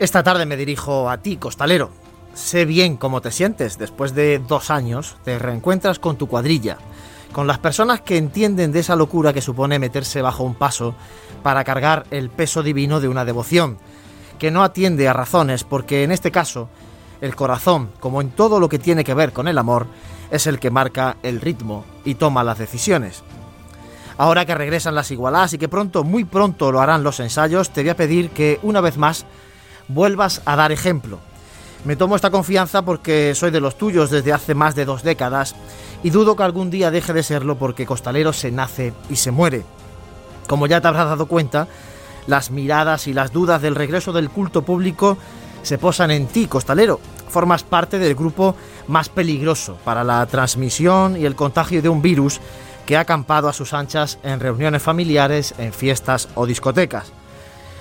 Esta tarde me dirijo a ti, costalero. Sé bien cómo te sientes. Después de dos años te reencuentras con tu cuadrilla, con las personas que entienden de esa locura que supone meterse bajo un paso para cargar el peso divino de una devoción, que no atiende a razones, porque en este caso, el corazón, como en todo lo que tiene que ver con el amor, es el que marca el ritmo y toma las decisiones. Ahora que regresan las igualadas y que pronto, muy pronto lo harán los ensayos, te voy a pedir que una vez más vuelvas a dar ejemplo. Me tomo esta confianza porque soy de los tuyos desde hace más de dos décadas y dudo que algún día deje de serlo porque Costalero se nace y se muere. Como ya te habrás dado cuenta, las miradas y las dudas del regreso del culto público se posan en ti, Costalero. Formas parte del grupo más peligroso para la transmisión y el contagio de un virus que ha acampado a sus anchas en reuniones familiares, en fiestas o discotecas.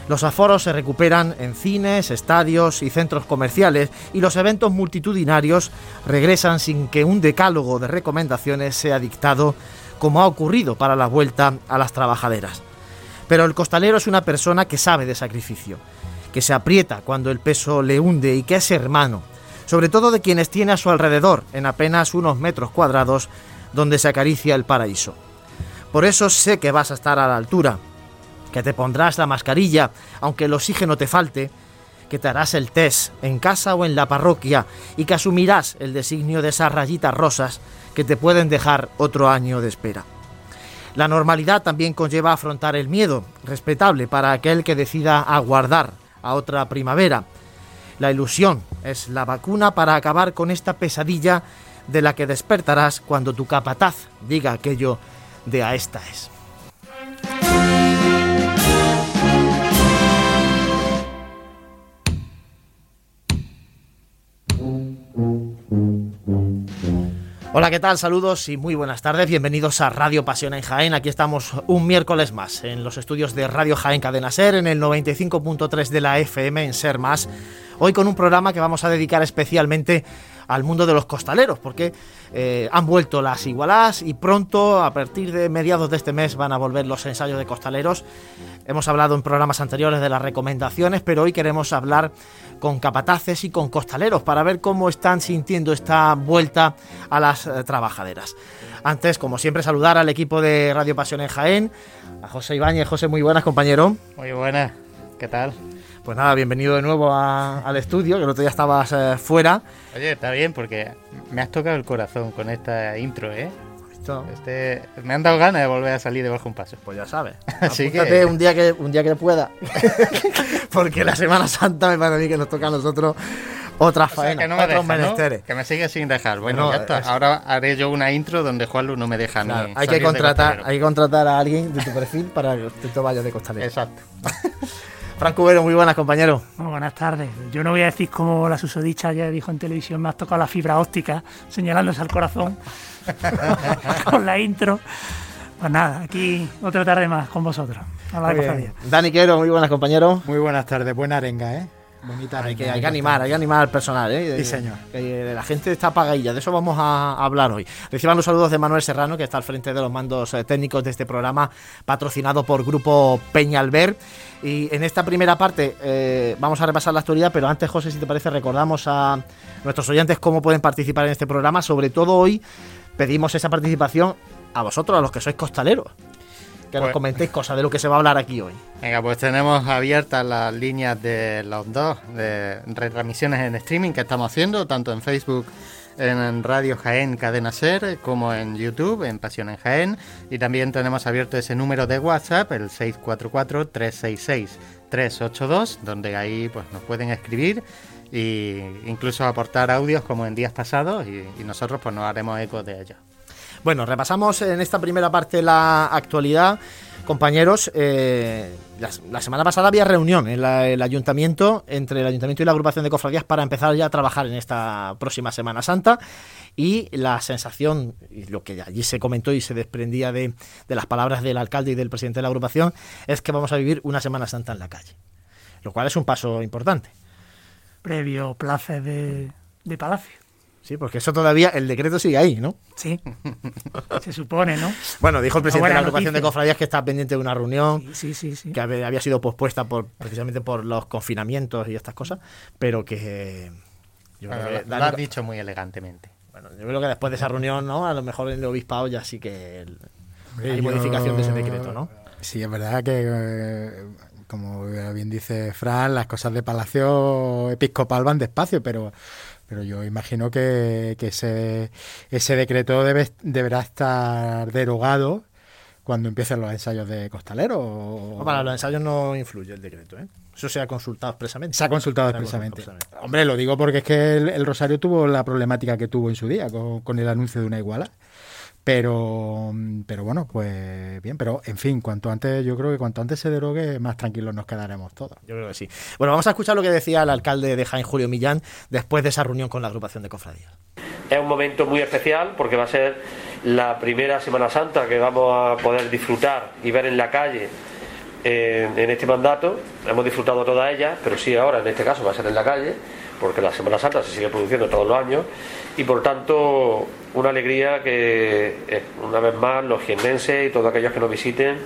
Los aforos se recuperan en cines, estadios y centros comerciales y los eventos multitudinarios regresan sin que un decálogo de recomendaciones sea dictado como ha ocurrido para la vuelta a las trabajaderas. Pero el costalero es una persona que sabe de sacrificio, que se aprieta cuando el peso le hunde y que es hermano, sobre todo de quienes tiene a su alrededor en apenas unos metros cuadrados donde se acaricia el paraíso. Por eso sé que vas a estar a la altura, que te pondrás la mascarilla aunque el oxígeno te falte, que te harás el test en casa o en la parroquia y que asumirás el designio de esas rayitas rosas que te pueden dejar otro año de espera. La normalidad también conlleva afrontar el miedo, respetable para aquel que decida aguardar a otra primavera. La ilusión es la vacuna para acabar con esta pesadilla de la que despertarás cuando tu capataz diga aquello de a esta es. Hola, ¿qué tal? Saludos y muy buenas tardes. Bienvenidos a Radio Pasión en Jaén. Aquí estamos un miércoles más en los estudios de Radio Jaén Cadena Ser, en el 95.3 de la FM en Ser Más. Hoy con un programa que vamos a dedicar especialmente al mundo de los costaleros, porque eh, han vuelto las igualadas y pronto, a partir de mediados de este mes, van a volver los ensayos de costaleros. Hemos hablado en programas anteriores de las recomendaciones, pero hoy queremos hablar con capataces y con costaleros para ver cómo están sintiendo esta vuelta a las eh, trabajaderas. Antes, como siempre, saludar al equipo de Radio Pasión en Jaén, a José Ibáñez. José, muy buenas, compañero. Muy buenas, ¿qué tal? Pues nada, bienvenido de nuevo al estudio, que el otro día estabas eh, fuera. Oye, está bien porque me has tocado el corazón con esta intro, ¿eh? Este, me han dado ganas de volver a salir debajo un paso. Pues ya sabes. Así que un día que un día que pueda. porque la Semana Santa me parece a mí que nos toca a nosotros otra faena, que no me deja, Que me sigue sin dejar. Bueno, ya está. Ahora haré yo una intro donde Juanlu no me deja ni hay que contratar, hay que contratar a alguien de tu perfil para que te vayas de costalero. Exacto. Franco Cubero, muy buenas, compañero. Muy buenas tardes. Yo no voy a decir como la susodicha ya dijo en televisión, me has tocado la fibra óptica, señalándose al corazón con la intro. Pues nada, aquí otra tarde más con vosotros. Dani Quero, muy buenas, compañero. Muy buenas tardes, buena arenga, ¿eh? Bonita hay, que, hay que animar, hay que animar al personal, ¿eh? Sí, señor. la gente está apagadilla, de eso vamos a hablar hoy. Reciban los saludos de Manuel Serrano, que está al frente de los mandos eh, técnicos de este programa, patrocinado por Grupo Peñalver. Y en esta primera parte eh, vamos a repasar la actualidad, pero antes, José, si te parece, recordamos a nuestros oyentes cómo pueden participar en este programa. Sobre todo hoy pedimos esa participación a vosotros, a los que sois costaleros que nos pues- comentéis cosas de lo que se va a hablar aquí hoy. Venga, pues tenemos abiertas las líneas de los dos de retransmisiones en streaming que estamos haciendo, tanto en Facebook en Radio Jaén Cadena Ser como en YouTube en Pasión en Jaén y también tenemos abierto ese número de WhatsApp el 644 366 382 donde ahí pues nos pueden escribir e incluso aportar audios como en días pasados y, y nosotros pues nos haremos eco de ellos. Bueno, repasamos en esta primera parte la actualidad. Compañeros, eh, la, semana pasada había reunión en el ayuntamiento, entre el ayuntamiento y la agrupación de cofradías para empezar ya a trabajar en esta próxima Semana Santa y la sensación, y lo que allí se comentó y se desprendía de, las palabras del alcalde y del presidente de la agrupación, es que vamos a vivir una Semana Santa en la calle, lo cual es un paso importante. Previo plaza de, de Palacio. Sí, porque eso todavía, el decreto sigue ahí, ¿no? Sí, se supone, ¿no? Bueno, dijo el presidente de la agrupación de cofradías que está pendiente de una reunión Sí, sí, sí. que había sido pospuesta por precisamente por los confinamientos y estas cosas, pero que yo creo Bueno, que, lo has dicho muy elegantemente. bueno, yo creo que después de esa reunión, ¿no? A lo mejor en el obispado ya sí que el- hay yo- modificación de ese decreto, ¿no? Sí, es verdad que, eh, como bien dice Fran, las cosas de Palacio Episcopal van despacio, pero, pero yo imagino que, que ese, ese decreto debe, deberá estar derogado cuando empiecen los ensayos de costalero. o- No, para los ensayos no influye el decreto, ¿eh? Eso se ha consultado expresamente. Se ha consultado Se ha expresamente. Hombre, lo digo porque es que el, el Rosario tuvo la problemática que tuvo en su día con, con el anuncio de una iguala. Pero, pero bueno, pues bien, pero en fin, cuanto antes, yo creo que cuanto antes se derogue, más tranquilos nos quedaremos todos. Yo creo que sí. Bueno, vamos a escuchar lo que decía el alcalde de Jaén, Julio Millán, después de esa reunión con la agrupación de cofradías. Es un momento muy especial porque va a ser la primera Semana Santa que vamos a poder disfrutar y ver en la calle en, en este mandato. Hemos disfrutado todas ellas, pero sí ahora en este caso va a ser en la calle, porque la Semana Santa se sigue produciendo todos los años y por tanto una alegría que eh, una vez más los jiennenses y todos aquellos que nos visiten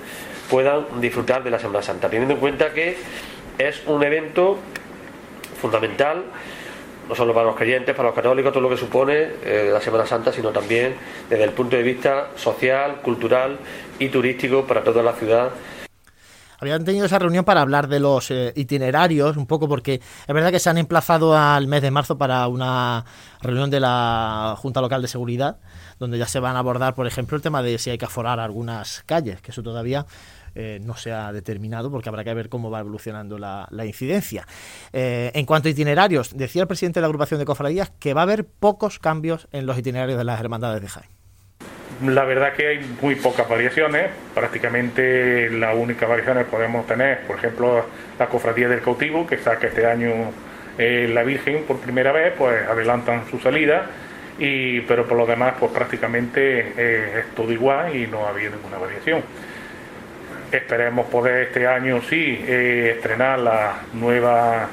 puedan disfrutar de la Semana Santa, teniendo en cuenta que es un evento fundamental no solo para los creyentes, para los católicos, todo lo que supone eh, la Semana Santa, sino también desde el punto de vista social, cultural y turístico para toda la ciudad Habían tenido esa reunión para hablar de los eh, itinerarios, un poco porque es verdad que se han emplazado al mes de marzo para una reunión de la Junta Local de Seguridad, donde ya se van a abordar, por ejemplo, el tema de si hay que aforar algunas calles, que eso todavía eh, no se ha determinado porque habrá que ver cómo va evolucionando la, incidencia. Eh, en cuanto a itinerarios, decía el presidente de la agrupación de cofradías que va a haber pocos cambios en los itinerarios de las hermandades de Jaén. La verdad que hay muy pocas variaciones, prácticamente las únicas variaciones que podemos tener, por ejemplo, la cofradía del cautivo, que saca este año eh, la Virgen por primera vez, pues adelantan su salida, y, pero por lo demás, pues prácticamente eh, es todo igual y no ha habido ninguna variación. Esperemos poder este año sí eh, estrenar la nueva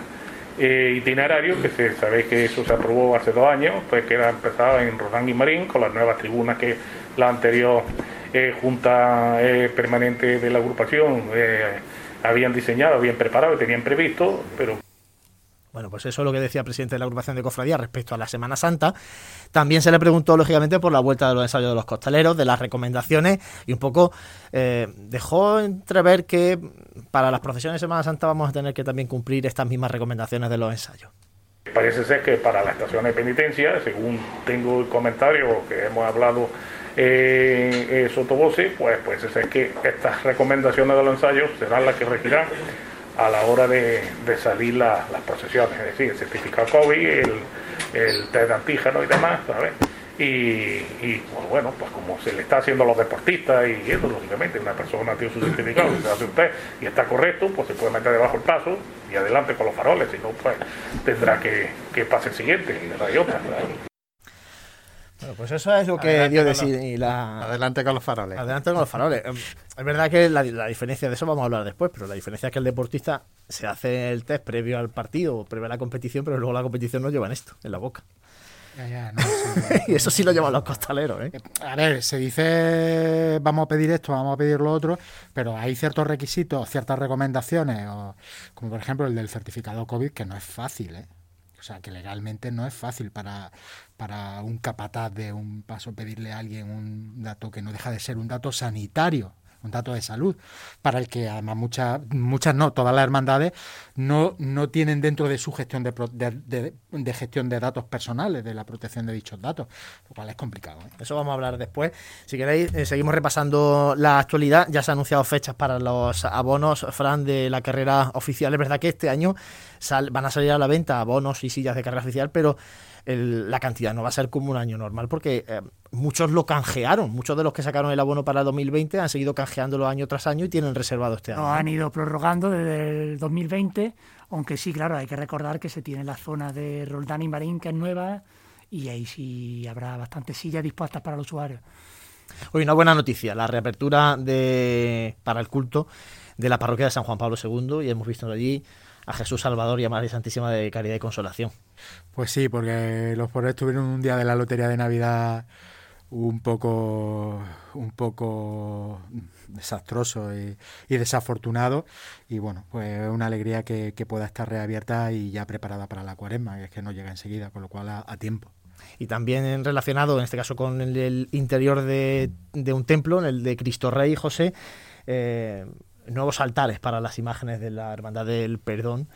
itinerario, que se sabe que eso se aprobó hace dos años, pues que era empezado en Rodán y Marín, con las nuevas tribunas que la anterior eh, Junta eh, Permanente de la agrupación eh, habían diseñado, habían preparado y tenían previsto, pero Bueno, pues eso es lo que decía el presidente de la agrupación de cofradías respecto a la Semana Santa. También se le preguntó, lógicamente, por la vuelta de los ensayos de los costaleros, de las recomendaciones y un poco eh, dejó entrever que para las procesiones de Semana Santa vamos a tener que también cumplir estas mismas recomendaciones de los ensayos. Parece ser que para las estaciones de penitencia, según tengo el comentario que hemos hablado eh, eh, pues parece ser que estas recomendaciones de los ensayos serán las que regirán a la hora de, salir la- las procesiones, es decir, el certificado COVID, el, test de antígeno y demás, ¿sabes? Y, pues bueno, pues como se le está haciendo a los deportistas y eso, lógicamente, una persona tiene su certificado, se hace un test y está correcto, pues se puede meter debajo el paso y adelante con los faroles, si no, pues tendrá que, que pase el siguiente y otra. Bueno, pues eso es lo que Adelante dio de los- sí la... Adelante con los faroles. Adelante con los faroles. Es verdad que la, la diferencia de eso vamos a hablar después, pero la diferencia es que el deportista se hace el test previo al partido o previo a la competición, pero luego la competición no llevan esto en la boca. Ya, ya, no, sí. y eso sí lo llevan los costaleros, ¿eh? A ver, se dice vamos a pedir esto, vamos a pedir lo otro, pero hay ciertos requisitos, ciertas recomendaciones, o, como por ejemplo el del certificado COVID, que no es fácil, ¿eh? O sea, que legalmente no es fácil para, para un capataz de un paso pedirle a alguien un dato que no deja de ser un dato sanitario, un dato de salud, para el que además muchas, muchas no, todas las hermandades no, no tienen dentro de su gestión de, de- de gestión de datos personales, de la protección de dichos datos, lo cual es complicado. ¿eh? Eso vamos a hablar después. Si queréis, eh, seguimos repasando la actualidad. Ya se han anunciado fechas para los abonos, Fran, de la carrera oficial. Es verdad que este año sal- van a salir a la venta abonos y sillas de carrera oficial, pero el- la cantidad no va a ser como un año normal porque eh, muchos lo canjearon. Muchos de los que sacaron el abono para el 2020 han seguido canjeándolo año tras año y tienen reservado este año. Lo han ido prorrogando desde el 2020, aunque sí, claro, hay que recordar que se tiene la zona de Roldán y Marín, que es nueva, y ahí sí habrá bastantes sillas dispuestas para los usuarios. Hoy una buena noticia, la reapertura de, para el culto de la parroquia de San Juan Pablo II y hemos visto allí a Jesús Salvador y a María Santísima de Caridad y Consolación. Pues sí, porque los pobres tuvieron un día de la lotería de Navidad un poco un poco desastroso y, desafortunado y bueno pues una alegría que, pueda estar reabierta y ya preparada para la cuaresma que es que no llega enseguida con lo cual a, tiempo y también relacionado en este caso con el, interior de, un templo el de Cristo Rey José eh, nuevos altares para las imágenes de la Hermandad del Perdón.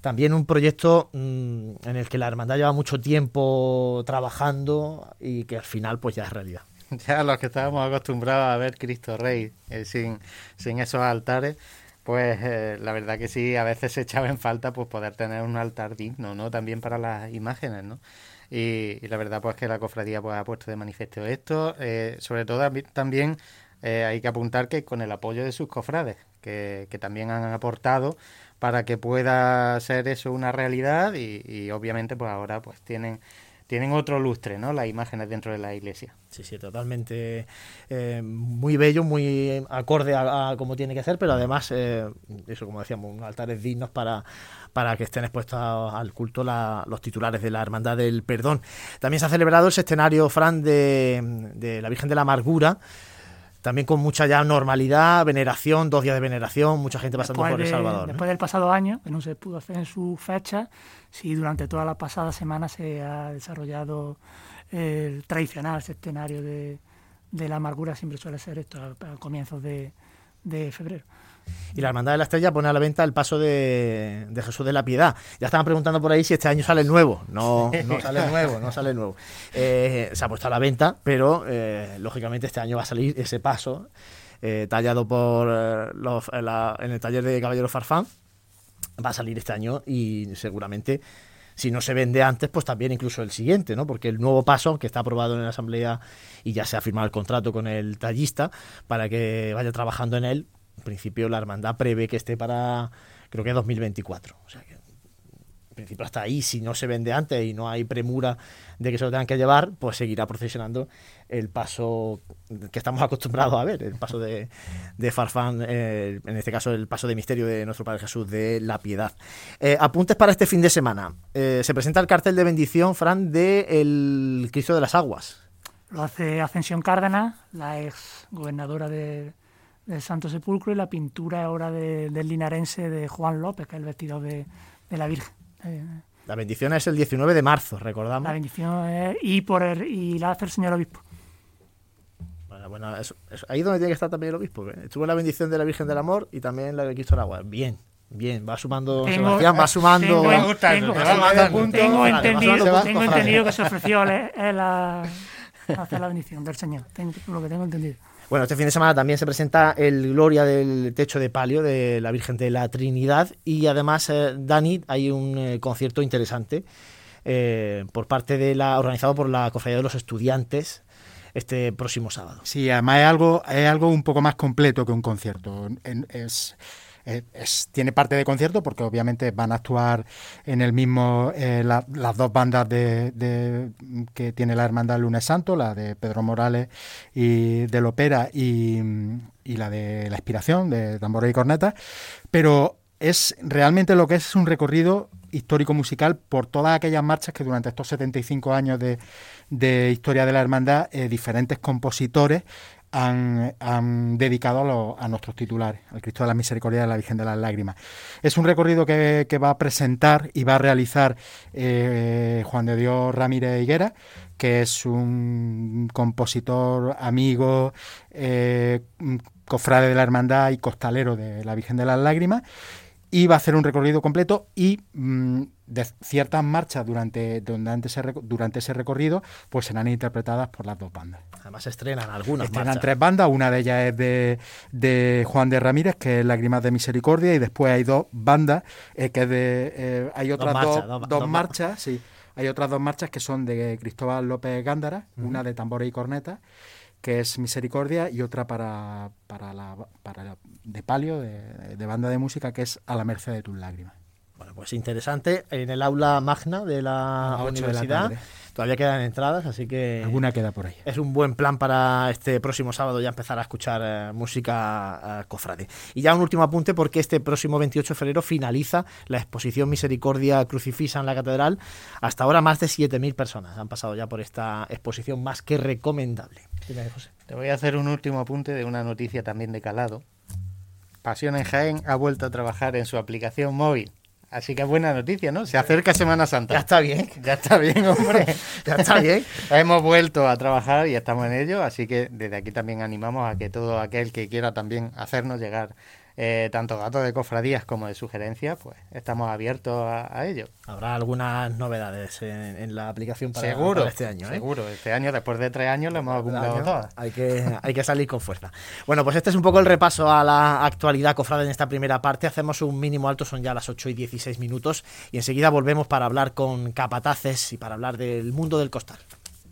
También un proyecto mm, en el que la hermandad lleva mucho tiempo trabajando y que al final pues ya es realidad. Ya los que estábamos acostumbrados a ver Cristo Rey eh, sin, sin esos altares, pues eh, la verdad que sí, a veces se echaba en falta pues poder tener un altar digno, ¿no? También para las imágenes, ¿no? Y, la verdad pues que la cofradía pues ha puesto de manifiesto esto, eh, sobre todo también eh, hay que apuntar que con el apoyo de sus cofrades, que, también han aportado para que pueda ser eso una realidad y, obviamente pues ahora pues tienen tienen otro lustre, ¿no? Las imágenes dentro de la iglesia. Sí, sí, totalmente eh, muy bello, muy acorde a, como tiene que ser, pero además, eh, eso como decíamos, altares dignos para, para que estén expuestos al culto los titulares de la Hermandad del Perdón. También se ha celebrado el escenario, Fran, de, de la Virgen de la Amargura, también con mucha ya normalidad, veneración, dos días de veneración, mucha gente pasando por El Salvador. Después del pasado año, que no se pudo hacer en su fecha, sí durante toda la pasada semana se ha desarrollado el tradicional escenario de, de la amargura, siempre suele ser esto a, comienzos de febrero. Y la Hermandad de la Estrella pone a la venta el paso de, Jesús de la Piedad. Ya estaban preguntando por ahí si este año sale el nuevo. No, no sale nuevo, no sale nuevo. Eh, se ha puesto a la venta, pero eh, lógicamente este año va a salir ese paso eh, tallado por los, en el taller de Caballero Farfán. Va a salir este año y seguramente si no se vende antes, pues también incluso el siguiente, ¿no? Porque el nuevo paso, que está aprobado en la Asamblea y ya se ha firmado el contrato con el tallista para que vaya trabajando en él, en principio la hermandad prevé que esté para, creo que 2024. O sea que en principio hasta ahí, si no se vende antes y no hay premura de que se lo tengan que llevar, pues seguirá procesionando el paso que estamos acostumbrados a ver, el paso de, Farfán, eh, en este caso el paso de misterio de nuestro Padre Jesús de la Piedad. Eh, apuntes para este fin de semana. Eh, se presenta el cartel de bendición, Fran, de el Cristo de las Aguas. Lo hace Ascensión Cárdenas, la ex gobernadora de, del Santo Sepulcro y la pintura ahora de, del linarense de Juan López, que es el vestido de, la Virgen. Eh, la bendición es el 19 de marzo, recordamos. La bendición es, y, por el, y la hace el señor obispo. Bueno, bueno eso, ahí donde tiene que estar también el obispo. Estuvo la bendición de la Virgen del Amor y también la de Cristo del Agua. Bien, Bien, va sumando, Sebastián, va sumando. Tengo, entendido, tengo entendido que se ofreció él a hacer la bendición del Señor. Tengo, lo que tengo entendido. Bueno, este fin de semana también se presenta el Gloria del Techo de Palio de la Virgen de la Trinidad y además, eh, Dani, hay un eh, concierto interesante eh, por parte de la organizado por la Cofradía de los Estudiantes este próximo sábado. Sí, además es algo, es algo un poco más completo que un concierto. Es eh, tiene parte de concierto porque obviamente van a actuar en el mismo eh, las dos bandas de, que tiene la hermandad Lunes Santo, la de Pedro Morales y del Opera y, y la de la Inspiración de Tambores y Corneta, pero es realmente lo que es un recorrido histórico musical por todas aquellas marchas que durante estos 75 años de, de historia de la hermandad eh, diferentes compositores han, dedicado a, nuestros titulares, al Cristo de la Misericordia y a la Virgen de las Lágrimas. Es un recorrido que, va a presentar y va a realizar eh, Juan de Dios Ramírez Higuera, que es un compositor, amigo, eh, cofrade de la Hermandad y costalero de la Virgen de las Lágrimas y va a hacer un recorrido completo y mm, de ciertas marchas durante, durante, ese, durante ese recorrido pues serán interpretadas por las dos bandas. Además estrenan algunas Estrenan tres bandas, una de ellas es de, de, Juan de Ramírez, que es Lágrimas de Misericordia, y después hay dos bandas, eh, que de, eh, hay otras dos, marchas, sí, hay otras dos marchas que son de Cristóbal López Gándara, una de tambores y cornetas, que es Misericordia, y otra para, para, la, para de palio, de, banda de música, que es A la merced de tus lágrimas. Bueno, pues interesante, en el aula magna de la universidad. Todavía quedan entradas, así que... Alguna queda por ahí. Es un buen plan para este próximo sábado ya empezar a escuchar eh, música eh, cofrade. Y ya un último apunte porque este próximo 28 de febrero finaliza la exposición Misericordia Crucifisa en la Catedral. Hasta ahora más de 7.000 personas han pasado ya por esta exposición más que recomendable. Te voy a hacer un último apunte de una noticia también de calado. Pasión en Jaén ha vuelto a trabajar en su aplicación móvil. Así que buena noticia, ¿no? Se acerca Semana Santa. Ya está bien. Ya está bien, hombre. ya está bien. Hemos vuelto a trabajar y estamos en ello, así que desde aquí también animamos a que todo aquel que quiera también hacernos llegar eh, tanto datos de cofradías como de sugerencias, pues estamos abiertos a, ello. Habrá algunas novedades en, la aplicación para, seguro, este año. ¿eh? Seguro, este año, después de tres años, lo hemos acumulado todas. Hay que, hay que salir con fuerza. Bueno, pues este es un poco el repaso a la actualidad cofrada en esta primera parte. Hacemos un mínimo alto, son ya las 8 y 16 minutos, y enseguida volvemos para hablar con capataces y para hablar del mundo del costal.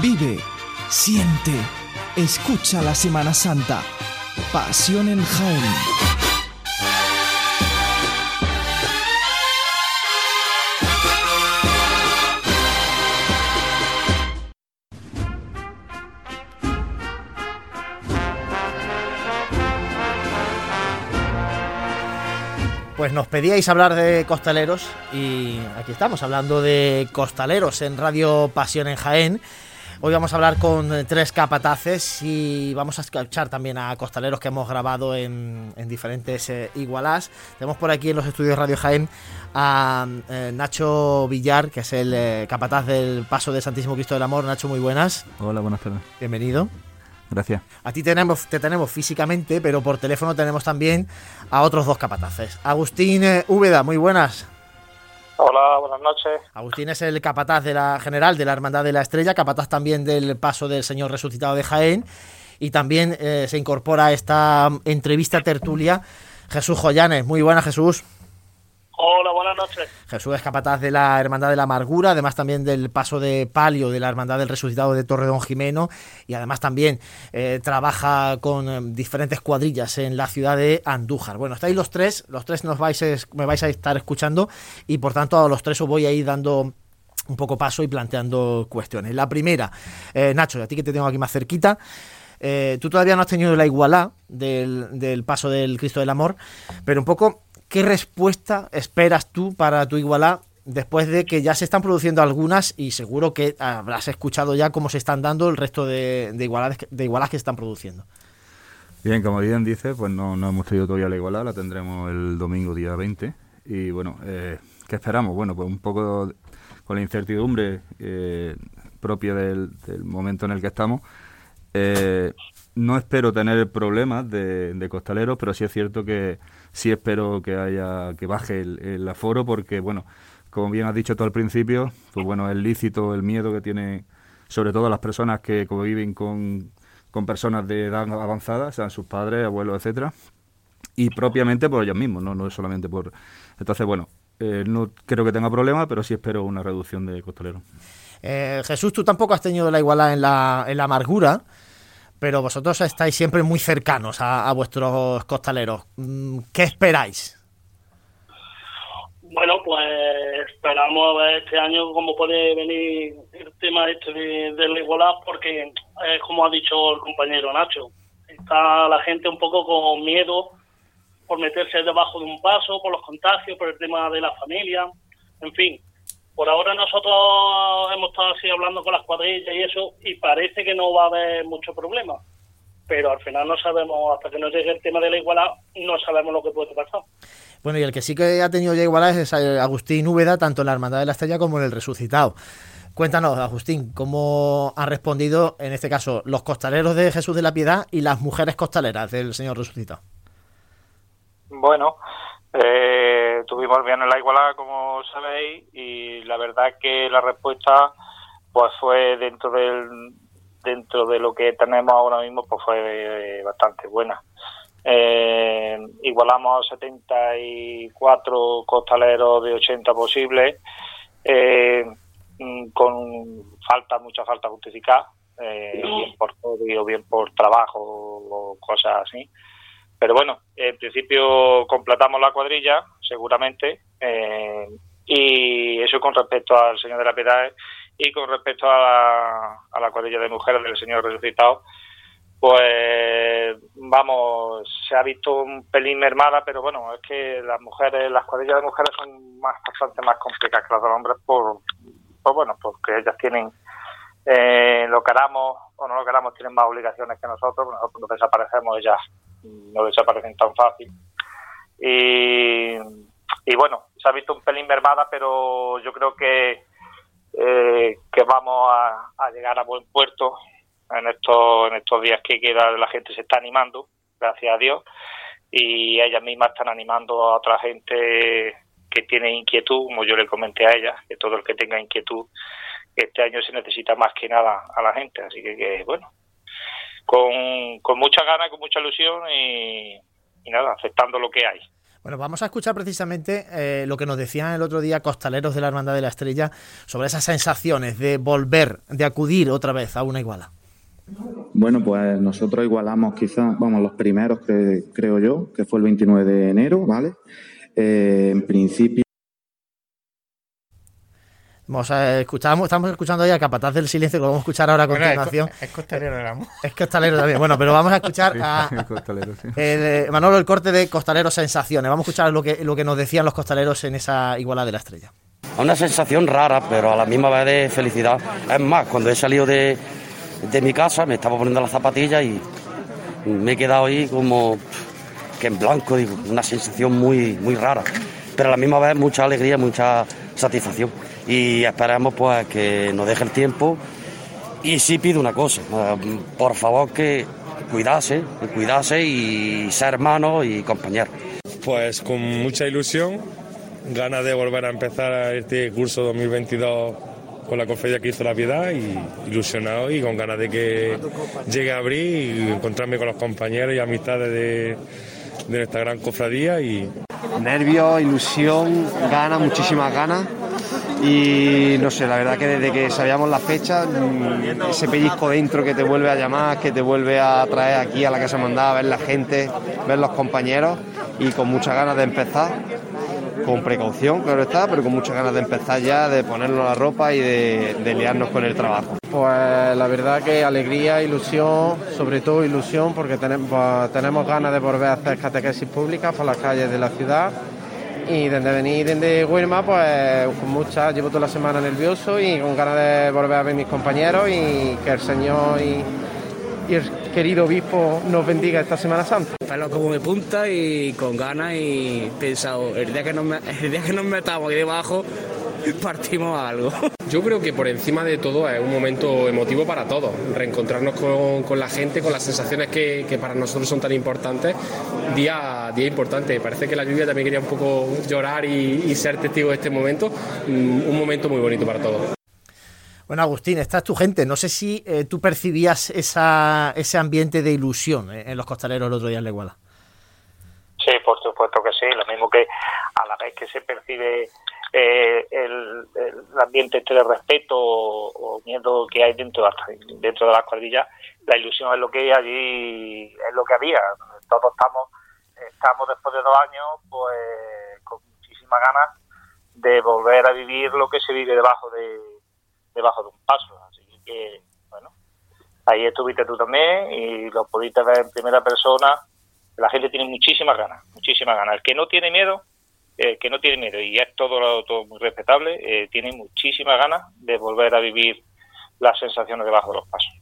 Vive, siente, escucha la Semana Santa. Pasión en Jaén. Pues nos pedíais hablar de costaleros y aquí estamos hablando de costaleros en Radio Pasión en Jaén. Hoy vamos a hablar con eh, tres capataces y vamos a escuchar también a costaleros que hemos grabado en, diferentes eh, igualás. Tenemos por aquí en los estudios Radio Jaén a eh, Nacho Villar, que es el capataz del Paso del Santísimo Cristo del Amor. Nacho, muy buenas. Hola, buenas tardes. Bienvenido. Gracias. A ti tenemos, te tenemos físicamente, pero por teléfono tenemos también a otros dos capataces. Agustín Úbeda, muy buenas. Hola, buenas noches. Agustín es el capataz de la general de la Hermandad de la Estrella, capataz también del paso del Señor Resucitado de Jaén y también eh, se incorpora a esta entrevista tertulia Jesús Joyanes. Muy buenas, Jesús. Hola, buenas noches. Jesús es capataz de la Hermandad de la Amargura, además también del paso de palio de la Hermandad del Resucitado de Torredón Jimeno y además también eh, trabaja con eh, diferentes cuadrillas en la ciudad de Andújar. Bueno, estáis los tres, los tres nos vais me vais a estar escuchando y por tanto a los tres os voy a ir dando un poco paso y planteando cuestiones. La primera, eh, Nacho, a ti que te tengo aquí más cerquita. tú todavía no has tenido la igualdad del, del paso del Cristo del Amor, pero un poco ¿Qué respuesta esperas tú para tu Igualá después de que ya se están produciendo algunas y seguro que habrás escuchado ya cómo se están dando el resto de, de, de que se están produciendo? Bien, como bien dice, pues no, no hemos tenido todavía la igualada, la tendremos el domingo día 20. Y bueno, eh, ¿qué esperamos? Bueno, pues un poco con la incertidumbre eh, propia del, momento en el que estamos. Eh, no espero tener problemas de costaleros, pero sí es cierto que sí espero que haya que baje el, aforo porque bueno como bien has dicho tú al principio pues bueno es lícito el miedo que tiene sobre todo las personas que conviven con, con personas de edad avanzada sean sus padres abuelos etcétera y propiamente por ellos mismos no no solamente por entonces bueno eh, no creo que tenga problema pero sí espero una reducción de costaleros eh, Jesús tú tampoco has tenido la igualdad en la en la amargura pero vosotros estáis siempre muy cercanos a, vuestros costaleros. Mm, ¿Qué esperáis? Bueno, pues esperamos a ver este año cómo puede venir el tema este de, la igualdad, porque como ha dicho el compañero Nacho, está la gente un poco con miedo por meterse debajo de un paso, por los contagios, por el tema de la familia, en fin. Por ahora nosotros hemos estado así hablando con las cuadrillas y eso, y parece que no va a haber mucho problema. Pero al final no sabemos, hasta que no llegue el tema de la igualdad, no sabemos lo que puede pasar. Bueno, y el que sí que ha tenido ya igualdad es Agustín Úbeda, tanto en la Hermandad de la Estrella como en el Resucitado. Cuéntanos, Agustín, cómo han respondido, en este caso, los costaleros de Jesús de la Piedad y las mujeres costaleras del Señor Resucitado. Bueno, Eh, tuvimos el viernes la igualada, como sabéis, y la verdad que la respuesta pues fue dentro del dentro de lo que tenemos ahora mismo pues fue bastante buena. Eh, igualamos 74 costaleros de 80 posibles, eh, con falta, mucha falta justificada, eh, bien por todo o bien por trabajo o cosas así. Pero bueno, en principio completamos la cuadrilla, seguramente, eh, y eso con respecto al Señor de la Piedad y con respecto a la, a la cuadrilla de mujeres del Señor resucitado, pues vamos, se ha visto un pelín mermada, pero bueno, es que las mujeres, las cuadrillas de mujeres son más bastante más complicadas que las de hombres por, por bueno, porque ellas tienen eh, lo queramos o no lo queramos, tienen más obligaciones que nosotros, nosotros no desaparecemos, ellas no desaparecen tan fácil. Y, y bueno, ha visto un pelín mermada, pero yo creo que, eh, que vamos a, llegar a buen puerto en estos, en estos días que queda la gente se está animando, gracias a Dios, y ellas mismas están animando a otra gente que tiene inquietud, como yo le comenté a ellas, que todo el que tenga inquietud, este año se necesita más que nada a la gente, así que, que bueno, con, con mucha ganas, con mucha ilusión y, y nada, aceptando lo que hay. Bueno, vamos a escuchar precisamente eh, lo que nos decían el otro día costaleros de la Hermandad de la Estrella sobre esas sensaciones de volver, de acudir otra vez a una iguala. Bueno, pues nosotros igualamos quizás, vamos, los primeros que creo yo, que fue el 29 de enero, ¿vale? Eh, en principio. Estamos escuchando ya Capataz del Silencio, que lo vamos a escuchar ahora a Bueno, es co- continuación. es costalero el amor. Es costalero también. Bueno, pero vamos a escuchar Sí, a es costalero, sí. eh, Manolo el corte de Costaleros Sensaciones. Vamos a escuchar lo que, lo que nos decían los costaleros en esa iguala de la estrella. Una sensación rara, pero a la misma vez de felicidad. Es más, cuando he salido de, de mi casa me estaba poniendo las zapatillas y me he quedado ahí como que en blanco, digo, una sensación muy, muy rara. Pero a la misma vez mucha alegría, mucha satisfacción. Y esperamos pues que nos deje el tiempo. Y sí pido una cosa, eh, por favor que cuidase, que cuidase y ser hermanos y compañeros. Pues con mucha ilusión, ganas de volver a empezar este curso 2022 con la cofradía que hizo la piedad y ilusionado y con ganas de que llegue a abril y encontrarme con los compañeros y amistades de, de nuestra gran cofradía y Nervios, ilusión, ganas, muchísimas ganas. Y no sé, la verdad que desde que sabíamos la fecha, mm, ese pellizco dentro que te vuelve a llamar, que te vuelve a traer aquí a la casa mandada, ver la gente, ver los compañeros y con muchas ganas de empezar, con precaución, claro está, pero con muchas ganas de empezar ya, de ponernos la ropa y de, liarnos con el trabajo. Pues la verdad que alegría, ilusión, sobre todo ilusión porque tenemos, pues, tenemos ganas de volver a hacer catequesis pública por las calles de la ciudad y desde venir desde Huelma pues con mucha, llevo toda la semana nervioso y con ganas de volver a ver mis compañeros y que el Señor y, el querido obispo nos bendiga esta Semana Santa. Pelo como de punta y con ganas y pensado, el día que nos, el día que nos metamos ahí debajo, partimos algo. Yo creo que por encima de todo es un momento emotivo para todos. Reencontrarnos con, con la gente, con las sensaciones que, que para nosotros son tan importantes. Día, día importante. Parece que la lluvia también quería un poco llorar y, y ser testigo de este momento. Mm, Un momento muy bonito para todos. Bueno, Agustín, esta es tu gente. No sé si eh, tú percibías esa, ese ambiente de ilusión eh, en los costaleros el otro día en la iguala. Sí, por supuesto que sí, lo mismo que a la vez que se percibe eh, el, ambiente este de respeto o, miedo que hay dentro de, dentro de las cuadrillas, la ilusión es lo que allí, es lo que había. Todos estamos, estamos después de dos años pues con muchísimas ganas de volver a vivir lo que se vive debajo de debajo de un paso. Así que, bueno, ahí estuviste tú también y lo pudiste ver en primera persona. La gente tiene muchísimas ganas, muchísimas ganas. El que no tiene miedo, el que no tiene miedo, y es todo, todo muy respetable, eh, tiene muchísimas ganas de volver a vivir las sensaciones debajo de los pasos.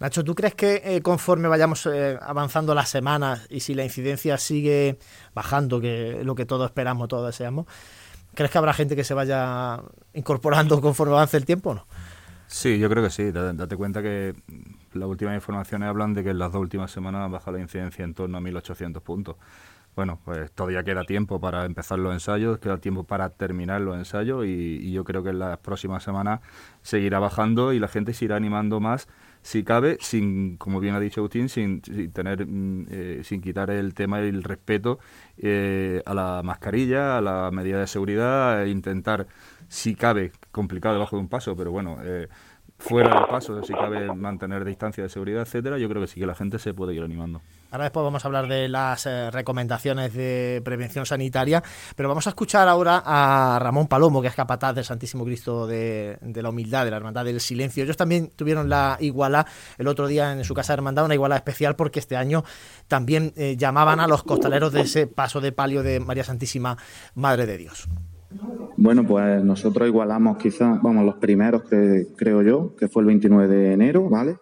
Nacho, ¿tú crees que eh, conforme vayamos eh, avanzando las semanas y si la incidencia sigue bajando, que es lo que todos esperamos, todos deseamos, ¿crees que habrá gente que se vaya incorporando conforme avance el tiempo o no? Sí, yo creo que sí. Da- Date cuenta que las últimas informaciones hablan de que en las dos últimas semanas baja la incidencia en torno a 1.800 puntos. Bueno, pues todavía queda tiempo para empezar los ensayos, queda tiempo para terminar los ensayos y, yo creo que en las próximas semanas seguirá bajando y la gente se irá animando más si cabe, sin, como bien ha dicho Agustín, sin, sin tener, mm, eh, sin quitar el tema y el respeto eh, a la mascarilla, a la medida de seguridad, e intentar, si cabe, complicado debajo de un paso, pero bueno, eh, fuera del paso, si cabe mantener distancia de seguridad, etcétera, yo creo que sí que la gente se puede ir animando. Ahora después vamos a hablar de las eh, recomendaciones de prevención sanitaria, pero vamos a escuchar ahora a Ramón Palomo, que es capataz del Santísimo Cristo de, la Humildad, de la Hermandad del Silencio. Ellos también tuvieron la iguala el otro día en su casa de hermandad, una iguala especial porque este año también eh, llamaban a los costaleros de ese paso de palio de María Santísima Madre de Dios. Bueno, pues nosotros igualamos quizás, vamos, los primeros que creo yo, que fue el 29 de enero, ¿vale?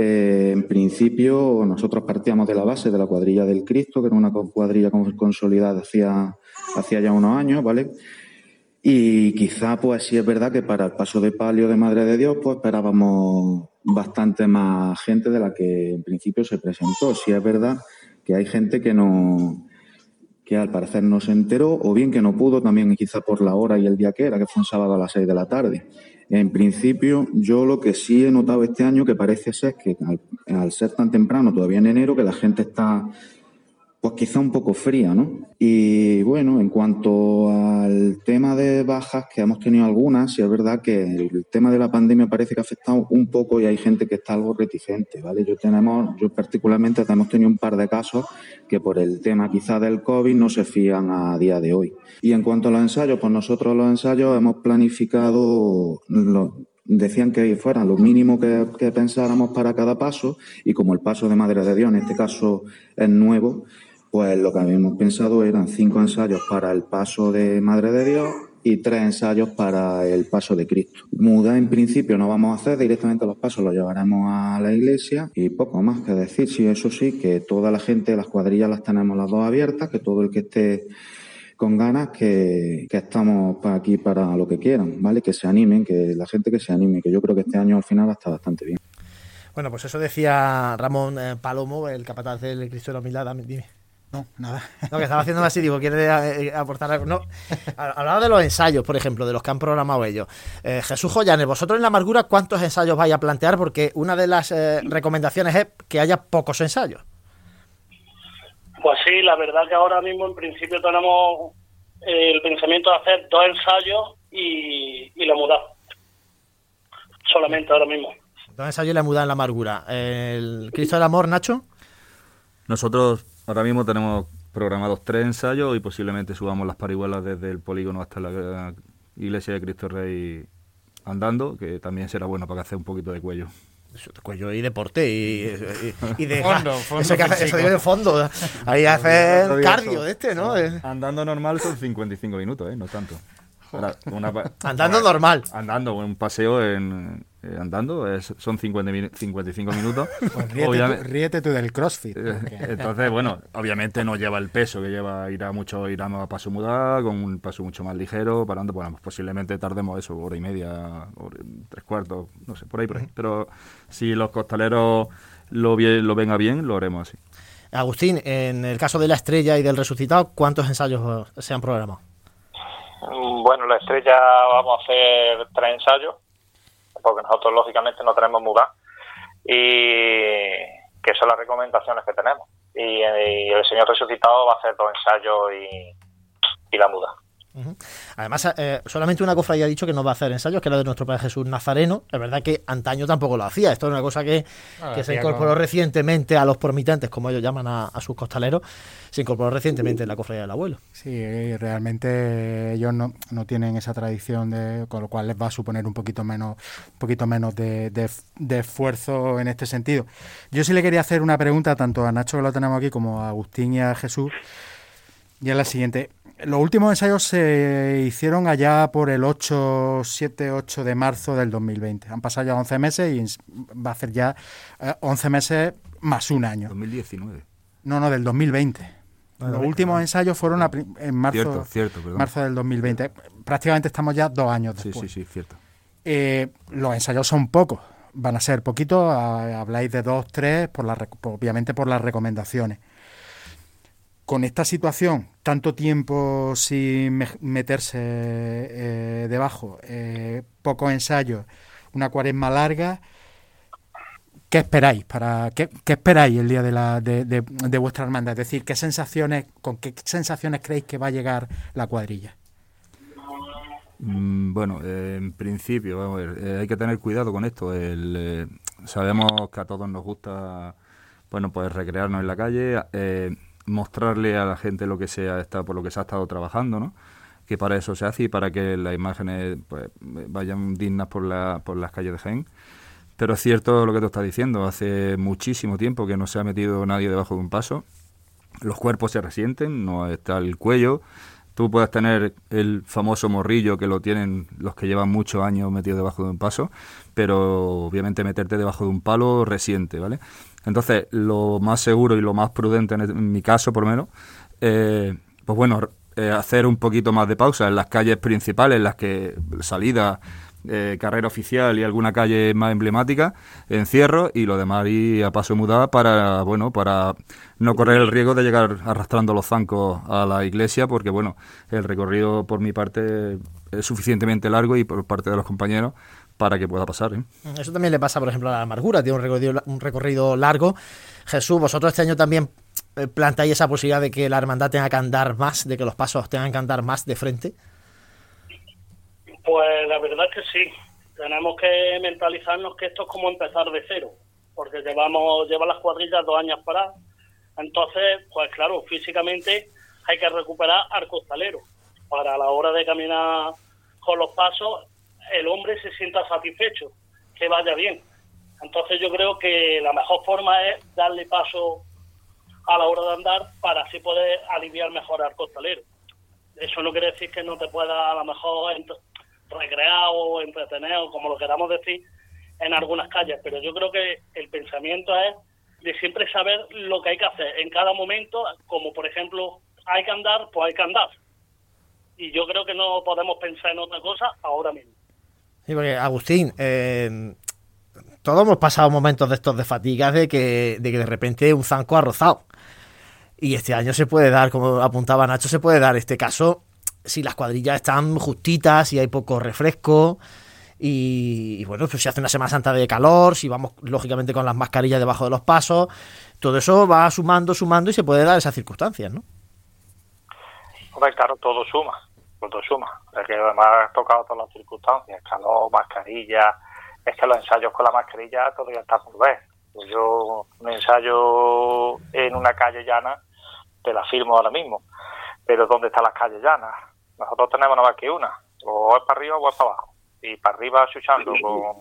Eh, en principio, nosotros partíamos de la base de la cuadrilla del Cristo, que era una cuadrilla consolidada hacía, hacía ya unos años, ¿vale? Y quizá, pues sí es verdad que para el paso de palio de Madre de Dios, pues esperábamos bastante más gente de la que en principio se presentó. Sí es verdad que hay gente que no que al parecer no se enteró, o bien que no pudo, también quizá por la hora y el día que era, que fue un sábado a las 6 de la tarde. En principio, yo lo que sí he notado este año que parece ser que al, ser tan temprano, todavía en enero, que la gente está pues quizá un poco fría, ¿no? Y bueno, en cuanto al tema de bajas, que hemos tenido algunas, sí es verdad que el tema de la pandemia parece que ha afectado un poco y hay gente que está algo reticente, ¿vale? Yo tenemos, yo particularmente hemos tenido un par de casos que por el tema quizá del COVID no se fían a día de hoy. Y en cuanto a los ensayos, pues nosotros los ensayos hemos planificado lo, decían que fuera lo mínimo que, que, pensáramos para cada paso y como el paso de Madre de Dios en este caso es nuevo, pues lo que habíamos pensado eran cinco ensayos para el paso de Madre de Dios y tres ensayos para el paso de Cristo. Muda en principio no vamos a hacer, directamente los pasos los llevaremos a la iglesia y poco más que decir. Sí, eso sí, que toda la gente, las cuadrillas las tenemos las dos abiertas, que todo el que esté con ganas que, que estamos aquí para lo que quieran, ¿vale? Que se animen, que la gente que se anime, que yo creo que este año al final está bastante bien. Bueno, pues eso decía Ramón eh, Palomo, el capataz del Cristo de la Humildad. Dime. No, nada. No, que estaba haciendo así, digo, ¿quiere eh, aportar algo? No. Hablaba de los ensayos, por ejemplo, de los que han programado ellos. Eh, Jesús Joyanes, vosotros en la amargura, ¿cuántos ensayos vais a plantear? Porque una de las eh, recomendaciones es que haya pocos ensayos. Pues sí, la verdad que ahora mismo en principio tenemos el pensamiento de hacer dos ensayos y, y la muda. Solamente ahora mismo. Dos ensayos y la muda en la amargura. ¿El Cristo del Amor, Nacho? Nosotros Ahora mismo tenemos programados tres ensayos y posiblemente subamos las parihuelas desde el polígono hasta la iglesia de Cristo Rey andando, que también será bueno para hacer un poquito de cuello. Cuello y deporte y, y, y de fondo, fondo eso, que hace, eso digo de fondo. Ahí hace cardio de este, ¿no? Andando normal son 55 minutos, ¿eh? No tanto. Una, una, andando normal. Andando, un paseo en, eh, andando es, son 50 55 minutos. Pues ríete, tú, ríete, tú, del CrossFit. Entonces, bueno, obviamente no lleva el peso que lleva ir a mucho, ir a paso mudar, con un paso mucho más ligero, parando, bueno, pues posiblemente tardemos eso, hora y media, hora, tres cuartos, no sé, por ahí, por ahí. Pero si los costaleros lo, lo venga bien, lo haremos así. Agustín, en el caso de la estrella y del resucitado, ¿cuántos ensayos se han programado? Bueno, la estrella vamos a hacer tres ensayos, porque nosotros lógicamente no tenemos muda, y que son las recomendaciones que tenemos. Y, y el Señor Resucitado va a hacer dos ensayos y, y la muda. Además, eh, solamente una cofradía ha dicho que no va a hacer ensayos, que era de nuestro Padre Jesús Nazareno. Es verdad que antaño tampoco lo hacía. Esto es una cosa que, ah, que se incorporó con... recientemente a los promitentes, como ellos llaman a, a, sus costaleros, se incorporó recientemente en la cofradía del abuelo. Sí, realmente ellos no, no tienen esa tradición, de, con lo cual les va a suponer un poquito menos, un poquito menos de, de, de esfuerzo en este sentido. Yo sí le quería hacer una pregunta tanto a Nacho, que lo tenemos aquí, como a Agustín y a Jesús. Y es la siguiente. Los últimos ensayos se hicieron allá por el 8, 7, 8 de marzo del 2020. Han pasado ya 11 meses y va a hacer ya eh, 11 meses más un año. 2019. No, no, del 2020. Los no, últimos no. ensayos fueron a, en marzo, cierto, cierto, marzo del 2020. Prácticamente estamos ya dos años después. Sí, sí, sí, cierto. Eh, los ensayos son pocos, van a ser poquitos, habláis de dos, tres, por la, obviamente por las recomendaciones. Con esta situación, tanto tiempo sin me- meterse eh, debajo, eh, pocos ensayos, una cuaresma larga, ¿qué esperáis para qué, qué esperáis el día de, la, de, de- vuestra hermandad? Es decir, ¿qué sensaciones, con qué sensaciones creéis que va a llegar la cuadrilla? Mm, Bueno, en principio, vamos a ver, eh, hay que tener cuidado con esto. Eh, sabemos que a todos nos gusta, bueno, pues recrearnos en la calle, mostrarle a la gente lo que se ha estado, por lo que se ha estado trabajando, ¿no? Que para eso se hace y para que las imágenes pues, vayan dignas por, la, por las calles de Jaén. Pero es cierto lo que tú estás diciendo, hace muchísimo tiempo que no se ha metido nadie debajo de un paso. Los cuerpos se resienten, no está el cuello. Tú puedes tener el famoso morrillo que lo tienen los que llevan muchos años metido debajo de un paso, pero obviamente meterte debajo de un palo resiente, ¿vale? Entonces, lo más seguro y lo más prudente en, mi caso, por lo menos, eh, pues bueno, eh, hacer un poquito más de pausa en las calles principales, en las que salida, eh, carrera oficial y alguna calle más emblemática, encierro y lo demás ir a paso mudada para, bueno, para no correr el riesgo de llegar arrastrando los zancos a la iglesia, porque bueno, el recorrido por mi parte es suficientemente largo y por parte de los compañeros para que pueda pasar. ¿eh? Eso también le pasa, por ejemplo, a la amargura, tiene un recorrido, un recorrido largo. Jesús, vosotros este año también eh, planteáis esa posibilidad de que la hermandad tenga que andar más, de que los pasos tengan que andar más de frente. Pues la verdad es que sí. Tenemos que mentalizarnos que esto es como empezar de cero, porque llevamos lleva las cuadrillas dos años paradas. Entonces, pues claro, físicamente hay que recuperar al costalero. Para la hora de caminar con los pasos, el hombre se sienta satisfecho, que vaya bien. Entonces yo creo que la mejor forma es darle paso a la hora de andar para así poder aliviar mejor al costalero. Eso no quiere decir que no te pueda a lo mejor ent- recrear o entretener o como lo queramos decir en algunas calles, pero yo creo que el pensamiento es de siempre saber lo que hay que hacer en cada momento, como por ejemplo hay que andar, pues hay que andar. Y yo creo que no podemos pensar en otra cosa ahora mismo. Sí, porque Agustín, eh, todos hemos pasado momentos de estos de fatiga, de que, de que de repente un zanco ha rozado. Y este año se puede dar, como apuntaba Nacho, se puede dar este caso si las cuadrillas están justitas, si hay poco refresco. Y, bueno, pues si hace una Semana Santa de calor, si vamos lógicamente con las mascarillas debajo de los pasos, todo eso va sumando, sumando y se puede dar esas circunstancias, ¿no? Hombre, claro, todo suma, todo suma. Es que además has tocado todas las circunstancias, calor, mascarilla. Es que los ensayos con la mascarilla todavía están por ver. Pues yo un ensayo en una calle llana te la firmo ahora mismo. Pero ¿dónde están las calles llanas? Nosotros tenemos nada más que una. O es para arriba o es para abajo. Y para arriba chuchando con,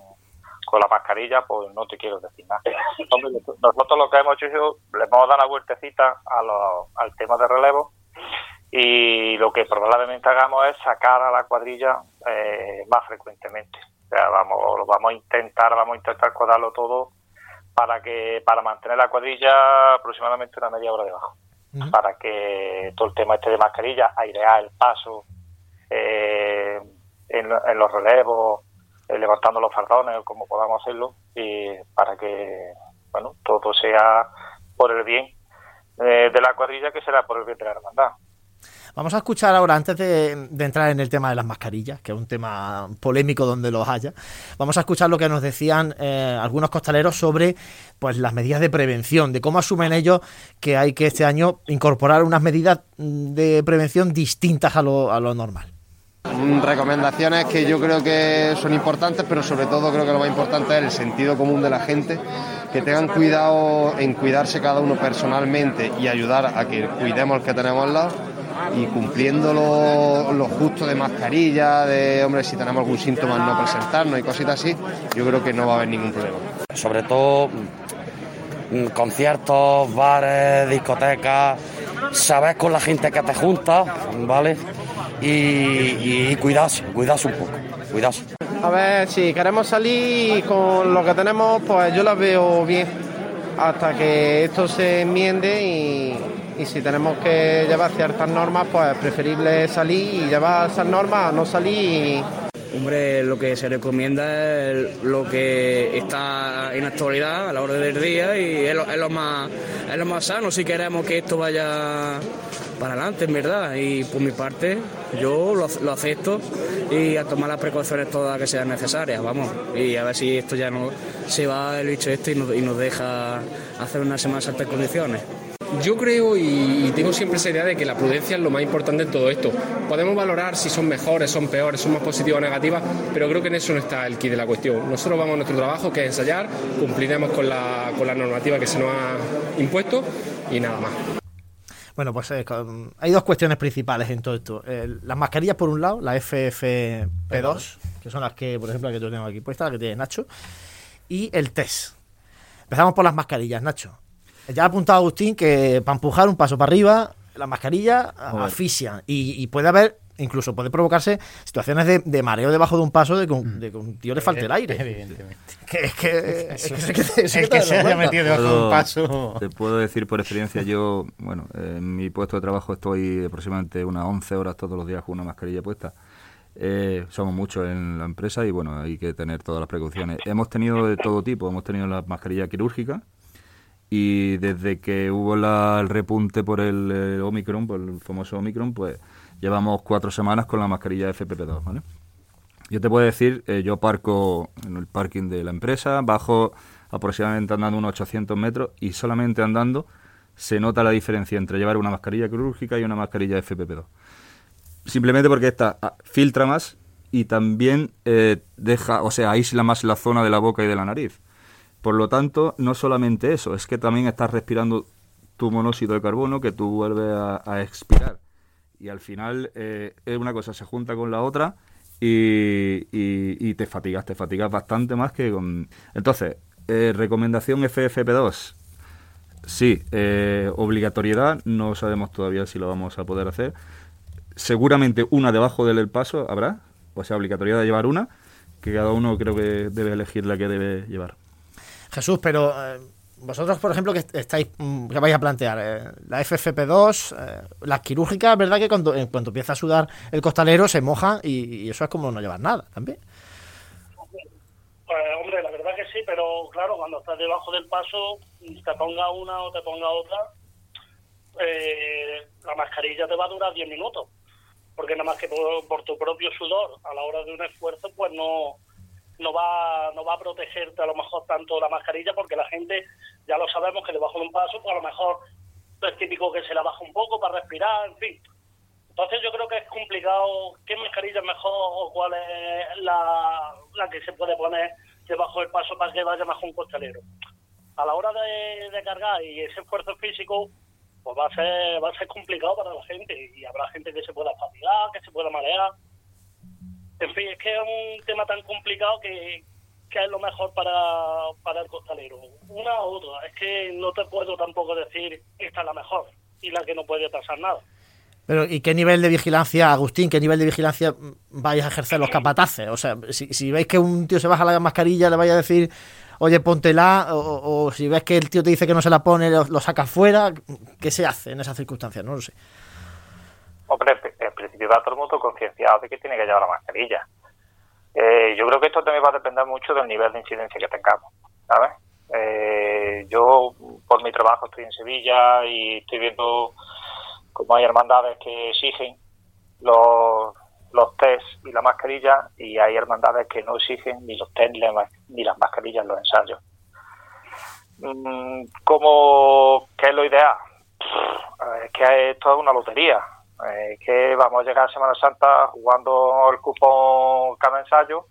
con la mascarilla, pues no te quiero decir nada. Nosotros lo que hemos hecho es le hemos dado una vueltecita a lo- al tema de relevo y lo que probablemente hagamos es sacar a la cuadrilla eh, más frecuentemente. O sea, vamos, lo vamos a intentar, vamos a intentar cuadrarlo todo para que para mantener la cuadrilla aproximadamente una media hora debajo. Para que todo el tema este de mascarilla, airear el paso eh, en, en los relevos, eh, levantando los fardones, como podamos hacerlo, y para que bueno todo sea por el bien eh, de la cuadrilla, que será por el bien de la hermandad. Vamos a escuchar ahora, antes de, entrar en el tema de las mascarillas, que es un tema polémico donde los haya, vamos a escuchar lo que nos decían eh, algunos costaleros sobre pues las medidas de prevención, de cómo asumen ellos que hay que este año incorporar unas medidas mm, de prevención distintas a lo, a lo normal. Mm, Recomendaciones que yo creo que son importantes, pero sobre todo creo que lo más importante es el sentido común de la gente, que tengan cuidado en cuidarse cada uno personalmente y ayudar a que cuidemos el que tenemos al lado y cumpliendo lo, lo justo de mascarilla, de hombre, si tenemos algún síntoma no presentarnos y cositas así, yo creo que no va a haber ningún problema. Sobre todo mm, conciertos, bares, discotecas, saber con la gente que te junta, ¿vale? Y, y cuidarse, cuidarse un poco, cuidarse. A ver, si queremos salir con lo que tenemos, pues yo la veo bien hasta que esto se enmiende y, y si tenemos que llevar ciertas normas, pues es preferible salir y llevar esas normas no salir Hombre, lo que se recomienda es lo que está en actualidad a la hora del día y es lo, más es lo más sano si queremos que esto vaya para adelante, en verdad. Y por mi parte, yo lo, lo acepto y a tomar las precauciones todas que sean necesarias, vamos. Y a ver si esto ya no se va el bicho este y nos, y nos deja hacer una Semana Santa en condiciones. Yo creo y, tengo siempre esa idea de que la prudencia es lo más importante en todo esto. Podemos valorar si son mejores, son peores, son más positivas o negativas, pero creo que en eso no está el kit de la cuestión. Nosotros vamos a nuestro trabajo, que es ensayar, cumpliremos con la, con la normativa que se nos ha impuesto y nada más. Bueno, pues eh, hay dos cuestiones principales en todo esto. Eh, las mascarillas, por un lado, la FFP2, que son las que, por ejemplo, la que yo tengo aquí puesta, la que tiene Nacho, y el test. Empezamos por las mascarillas, Nacho. Ya ha apuntado Agustín que para empujar un paso para arriba, las mascarillas Joder. asfixian. Y, y puede haber, incluso puede provocarse situaciones de, de mareo debajo de un paso de que Mm. un, de que un tío le falte el aire. Evidentemente. Que es que, es que, es que- es El te que das se haya metido debajo de un Puedo- paso. Te puedo decir por experiencia, yo, bueno, en mi puesto de trabajo estoy aproximadamente unas 11 horas todos los días con una mascarilla puesta. Eh, somos muchos en la empresa y bueno, hay que tener todas las precauciones. Hemos tenido de todo tipo, hemos tenido la mascarilla quirúrgica y desde que hubo la- el repunte por el Omicron, por el famoso Omicron, pues llevamos cuatro semanas con la mascarilla FPP2, ¿vale? Yo te puedo decir, eh, yo parco en el parking de la empresa, bajo aproximadamente andando unos 800 metros y solamente andando se nota la diferencia entre llevar una mascarilla quirúrgica y una mascarilla FPP2. Simplemente porque esta ah, filtra más y también eh, deja, o sea, aísla más la zona de la boca y de la nariz. Por lo tanto, no solamente eso, es que también estás respirando tu monóxido de carbono que tú vuelves a, expirar. Y al final, eh, es una cosa se junta con la otra y te fatigas, te fatigas bastante más que con... Entonces, eh, recomendación FFP2. Sí, eh, obligatoriedad, no sabemos todavía si lo vamos a poder hacer. Seguramente una debajo del paso habrá, o sea, obligatoriedad de llevar una, que cada uno creo que debe elegir la que debe llevar. Jesús, pero eh, vosotros, por ejemplo, que est- estáis, mm, que vais a plantear eh, la FFP2, eh, las quirúrgicas, ¿verdad que cuando, empieza a sudar el costalero se moja y, y eso es como no llevar nada también? Pues hombre, la verdad que sí, pero claro, cuando estás debajo del paso, te ponga una o te ponga otra, la mascarilla te va a durar 10 minutos. Porque nada más que por tu propio sudor, a la hora de un esfuerzo, pues no, no va no va a protegerte a lo mejor tanto la mascarilla, porque la gente, ya lo sabemos, que debajo de un paso, pues a lo mejor es típico que se la baja un poco para respirar, en fin. Entonces yo creo que es complicado qué mascarilla es mejor o cuál es la, la que se puede poner debajo del paso para que vaya mejor un costalero. A la hora de, de cargar y ese esfuerzo físico, pues va a ser va a ser complicado para la gente y habrá gente que se pueda fatigar, que se pueda marear. En fin, es que es un tema tan complicado que, que es lo mejor para, para el costalero. Una u otra. Es que no te puedo tampoco decir esta es la mejor y la que no puede pasar nada. Pero, ¿y qué nivel de vigilancia, Agustín, qué nivel de vigilancia vais a ejercer los capataces? O sea, si, si veis que un tío se baja la mascarilla, le vais a decir, oye, póntela, o, o si ves que el tío te dice que no se la pone, lo, lo saca fuera, ¿qué se hace en esas circunstancias? No lo sé. Hombre, principio va todo el mundo concienciado de que tiene que llevar la mascarilla. Eh, yo creo que esto también va a depender mucho del nivel de incidencia que tengamos, ¿sabes? Eh, yo, por mi trabajo, estoy en Sevilla y estoy viendo cómo hay hermandades que exigen los, los test y la mascarilla y hay hermandades que no exigen ni los test ni las mascarillas en los ensayos. Mm, ¿Cómo, ¿Qué es lo ideal? Es que esto es una lotería. Eh, que vamos a llegar a Semana Santa jugando el cupón cada ensayo.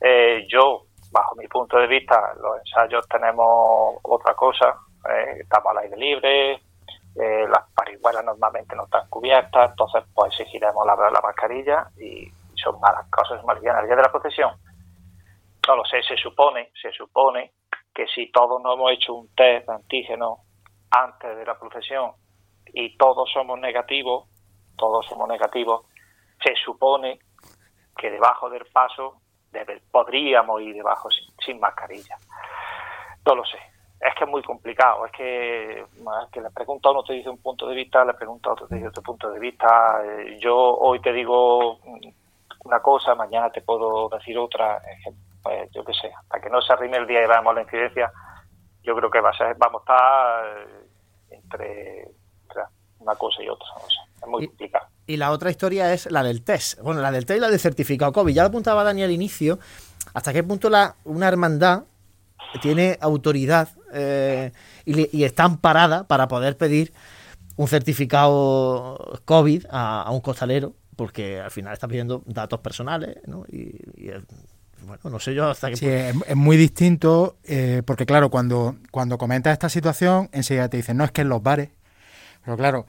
Eh, yo, bajo mi punto de vista, los ensayos tenemos otra cosa. Eh, estamos al aire libre, las parihuelas normalmente no están cubiertas, entonces pues exigiremos la, la mascarilla y son malas cosas bien el día de la procesión. No lo sé, se supone, se supone que si todos no hemos hecho un test de antígeno antes de la procesión y todos somos negativos, todos somos negativos, se supone que debajo del paso podríamos ir debajo sin, sin mascarilla. No lo sé. Es que es muy complicado. Es que, que le pregunta a uno te dice un punto de vista, le pregunta a otro te dice otro punto de vista. Eh, Yo hoy te digo una cosa, mañana te puedo decir otra, pues yo qué sé, hasta que no se arrime el día y veamos la incidencia, yo creo que va a ser, vamos a estar eh, entre, entre una cosa y otra, es muy complicado. Y la otra historia es la del test. Bueno, la del test y la del certificado COVID. Ya lo apuntaba Dani al inicio. ¿Hasta qué punto la, una hermandad tiene autoridad eh, y, le- y está amparada para poder pedir un certificado COVID a, a un costalero? Porque al final está pidiendo datos personales, ¿no? Y, y es- bueno, no sé yo hasta qué Sí, punto. es, es muy distinto eh, porque, claro, cuando, cuando comentas esta situación, enseguida te dicen, no, es que en los bares. Pero claro,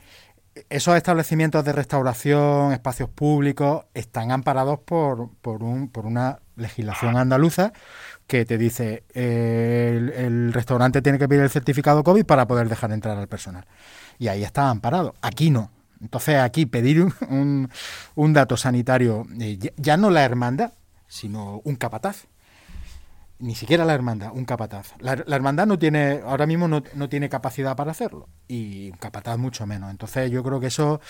esos establecimientos de restauración, espacios públicos, están amparados por, por, un, por una legislación andaluza que te dice eh, el, restaurante tiene que pedir el certificado COVID para poder dejar entrar al personal. Y ahí está amparado. Aquí no. Entonces aquí pedir un, un- dato sanitario, eh, ya no la hermandad, sino un capataz. Ni siquiera la hermandad, un capataz. La, la hermandad no tiene, ahora mismo no, no tiene capacidad para hacerlo. Y un capataz mucho menos. Entonces yo creo que eso,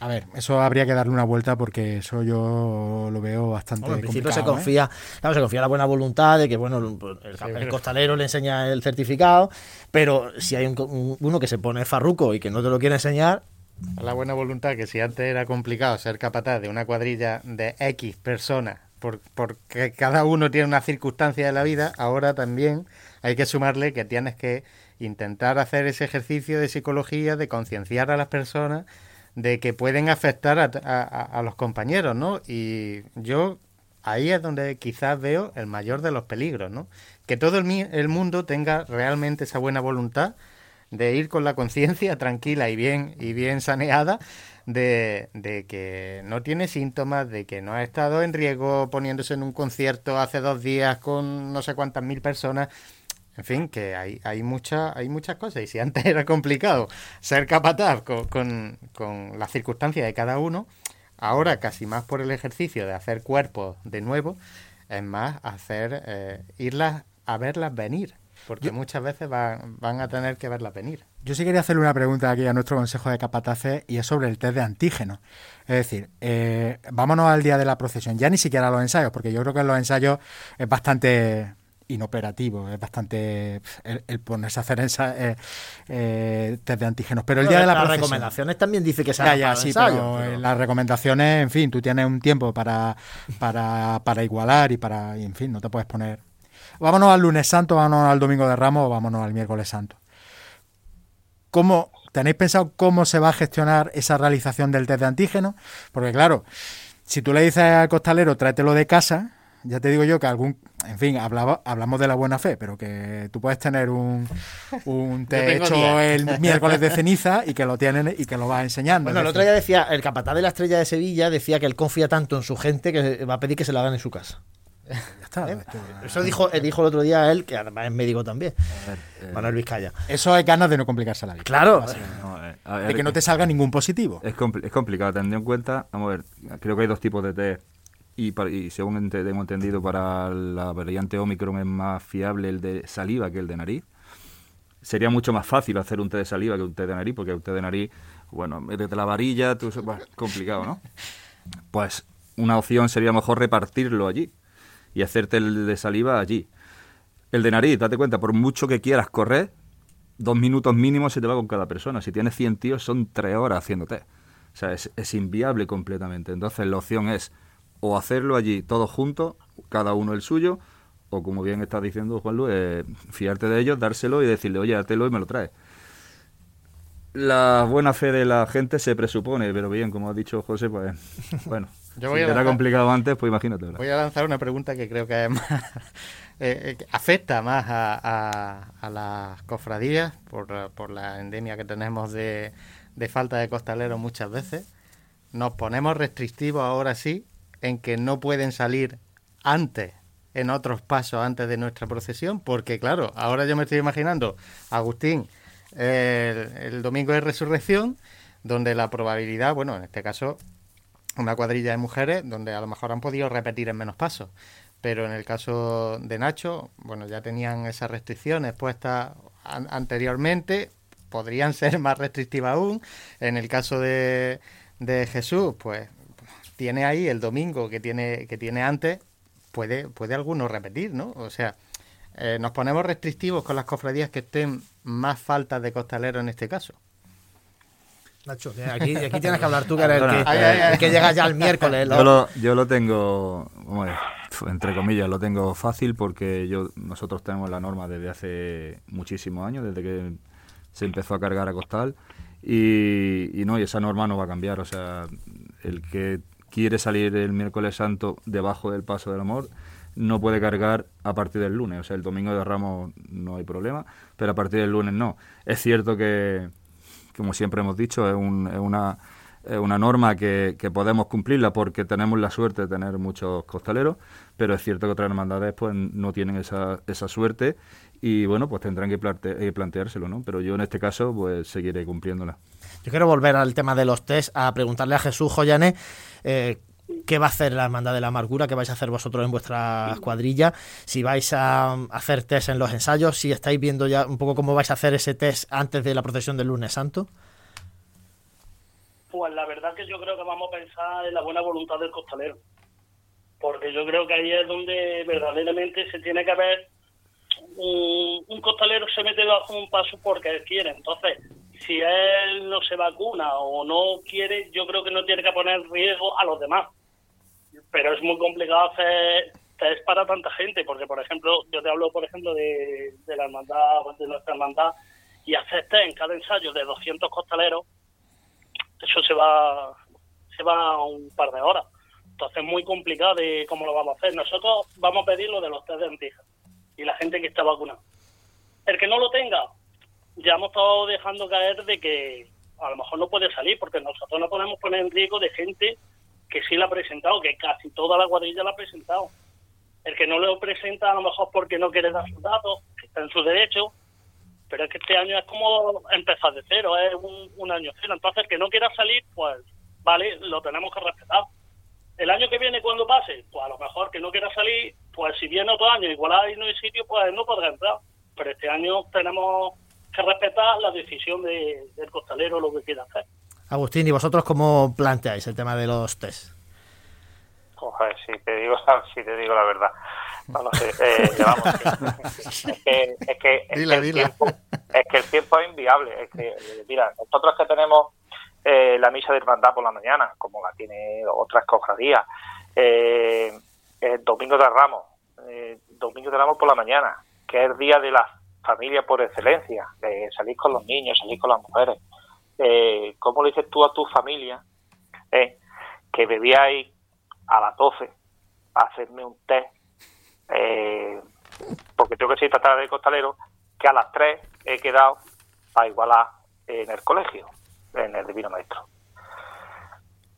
a ver, eso habría que darle una vuelta porque eso yo lo veo bastante Bueno, en principio se ¿eh? confía, claro, se confía en la buena voluntad de que bueno, el, el pero- costalero le enseña el certificado, pero si hay un co- un- uno que se pone farruco y que no te lo quiere enseñar, La buena voluntad que si antes era complicado ser capataz de una cuadrilla de X personas, por- porque cada uno tiene una circunstancia de la vida, ahora también hay que sumarle que tienes que intentar hacer ese ejercicio de psicología, de concienciar a las personas de que pueden afectar a, los compañeros, ¿no? Y yo ahí es donde quizás veo el mayor de los peligros, ¿no? Que todo el, el mundo tenga realmente esa buena voluntad de ir con la conciencia tranquila y bien y bien saneada de, de que no tiene síntomas, de que no ha estado en riesgo poniéndose en un concierto hace dos días con no sé cuántas mil personas. En fin, que hay, hay, hay muchas cosas. Y si antes era complicado ser capataz con, con, con las circunstancias de cada uno, ahora casi más por el ejercicio de hacer cuerpos de nuevo, es más hacer eh, irlas a verlas venir. Porque muchas veces van, van a tener que verlas venir. Yo sí quería hacerle una pregunta aquí a nuestro Consejo de Capataces y es sobre el test de antígenos. Es decir, eh, vámonos al día de la procesión, ya ni siquiera a los ensayos, porque yo creo que en los ensayos es bastante inoperativo, es bastante el, el ponerse a hacer ensa- eh, eh, test de antígenos. Pero el día de la las procesión... recomendaciones también dice que se Ya, haga ya, sí, ensayo, pero las recomendaciones, en fin, tú tienes un tiempo para, para, para igualar y para, y en fin, no te puedes poner... Vámonos al lunes santo, vámonos al domingo de Ramos o vámonos al miércoles santo. ¿Cómo, ¿Tenéis pensado cómo se va a gestionar esa realización del test de antígeno? Porque claro, si tú le dices al costalero, tráetelo de casa, ya te digo yo que algún, en fin, hablaba, hablamos de la buena fe, pero que tú puedes tener un, un tengo hecho el miércoles de ceniza y que lo tienen y que lo vas enseñando. Bueno, el otro día decía, el capataz de la estrella de Sevilla decía que él confía tanto en su gente que va a pedir que se la hagan en su casa. Ya está. ¿Eh? Eso dijo, eh, dijo el otro día él, que además es médico también, eh, Manuel Vizcaya. Eso es ganas de no complicarse la vida. Claro. No, eh, a ver, De que no te salga ningún positivo. Es, es complicado, teniendo en cuenta, vamos a ver, creo que hay dos tipos de test y, para- y según tengo entendido para la variante Omicron es más fiable el de saliva que el de nariz. Sería mucho más fácil hacer un test de saliva que un test de nariz, porque un test de nariz, bueno, métete la varilla, tú, bueno, complicado, ¿no? Pues una opción sería mejor repartirlo allí y hacerte el de saliva allí. El de nariz, date cuenta, por mucho que quieras correr, dos minutos mínimo se te va con cada persona. Si tienes 100 tíos, son tres horas haciéndote. O sea, es, inviable completamente. Entonces, la opción es o hacerlo allí todos juntos, cada uno el suyo, o como bien estás diciendo, Juan Luis, eh, fiarte de ellos, dárselo y decirle, oye, hártelo y me lo traes. La buena fe de la gente se presupone, pero bien, como ha dicho José, pues bueno, Yo voy si a era complicado antes, pues imagínate. Voy a lanzar una pregunta que creo que es más, eh, eh, afecta más a, a- a las cofradías por, la- por la endemia que tenemos de, de falta de costaleros muchas veces. Nos ponemos restrictivos ahora sí en que no pueden salir antes en otros pasos antes de nuestra procesión, porque claro, ahora yo me estoy imaginando Agustín el, el domingo de resurrección, donde la probabilidad, bueno, en este caso una cuadrilla de mujeres donde a lo mejor han podido repetir en menos pasos. Pero en el caso de Nacho, bueno, ya tenían esas restricciones puestas an- anteriormente, podrían ser más restrictivas aún. En el caso de, de Jesús, pues tiene ahí el domingo que tiene, que tiene antes, puede, puede alguno repetir, ¿no? O sea, eh, nos ponemos restrictivos con las cofradías que estén más faltas de costaleros en este caso. Nacho, aquí, aquí tienes que hablar tú, que eres el que, el que llega ya el miércoles. Yo lo, yo lo tengo, bueno, entre comillas, lo tengo fácil porque yo nosotros tenemos la norma desde hace muchísimos años, desde que se empezó a cargar a costal. Y, y no, y esa norma no va a cambiar. O sea, el que quiere salir el miércoles santo debajo del paso del amor no puede cargar a partir del lunes. O sea, el domingo de Ramos no hay problema, pero a partir del lunes no. Es cierto que, como siempre hemos dicho, es, un, es una, norma que, podemos cumplirla porque tenemos la suerte de tener muchos costaleros, pero es cierto que otras hermandades pues no tienen esa, suerte y bueno, pues tendrán que plante, planteárselo, ¿no? Pero yo en este caso pues seguiré cumpliéndola. Yo quiero volver al tema de los test a preguntarle a Jesús Joyané eh, qué va a hacer la Hermandad de la Amargura, qué vais a hacer vosotros en vuestra escuadrilla, si vais a hacer test en los ensayos, si estáis viendo ya un poco cómo vais a hacer ese test antes de la procesión del lunes santo. Pues la verdad que yo creo que vamos a pensar en la buena voluntad del costalero, porque yo creo que ahí es donde verdaderamente se tiene que ver un, un costalero se mete bajo un paso porque él quiere, entonces si él no se vacuna o no quiere, yo creo que no tiene que poner riesgo a los demás. Pero es muy complicado hacer test para tanta gente, porque, por ejemplo, yo te hablo, por ejemplo, de, la hermandad, de nuestra hermandad, y hacer test en cada ensayo de 200 costaleros, eso se va, se va a un par de horas. Entonces es muy complicado de cómo lo vamos a hacer. Nosotros vamos a pedir lo de los test de antígenos y la gente que está vacunada. El que no lo tenga, ya hemos estado dejando caer de que a lo mejor no puede salir, porque nosotros no podemos poner en riesgo de gente que sí la ha presentado, que casi toda la cuadrilla la ha presentado. El que no lo presenta a lo mejor porque no quiere dar sus datos, que está en su derecho, pero es que este año es como empezar de cero, es un, año cero. Entonces, el que no quiera salir, pues vale, lo tenemos que respetar. El año que viene, cuando pase, pues a lo mejor que no quiera salir, pues si viene otro año, igual hay no hay sitio, pues no podrá entrar. Pero este año tenemos que respetar la decisión de, del costalero, lo que quiera hacer. Agustín, ¿y vosotros cómo planteáis el tema de los test? Joder, si te digo, si te digo la verdad. No lo sé. Eh, vamos, es que, es que, es dila, que el dila. tiempo, es que el tiempo es inviable. Es que, eh, mira, nosotros que tenemos eh, la misa de hermandad por la mañana, como la tiene otras cofradías, eh, el domingo de Ramos, eh, domingo de Ramos por la mañana, que es el día de la familia por excelencia, de salir con los niños, salir con las mujeres. Eh, ¿Cómo le dices tú a tu familia eh, que bebíais a las 12 a hacerme un test? Eh, porque tengo que ser tarde de costalero, que a las 3 he quedado para igualar en el colegio, en el Divino Maestro.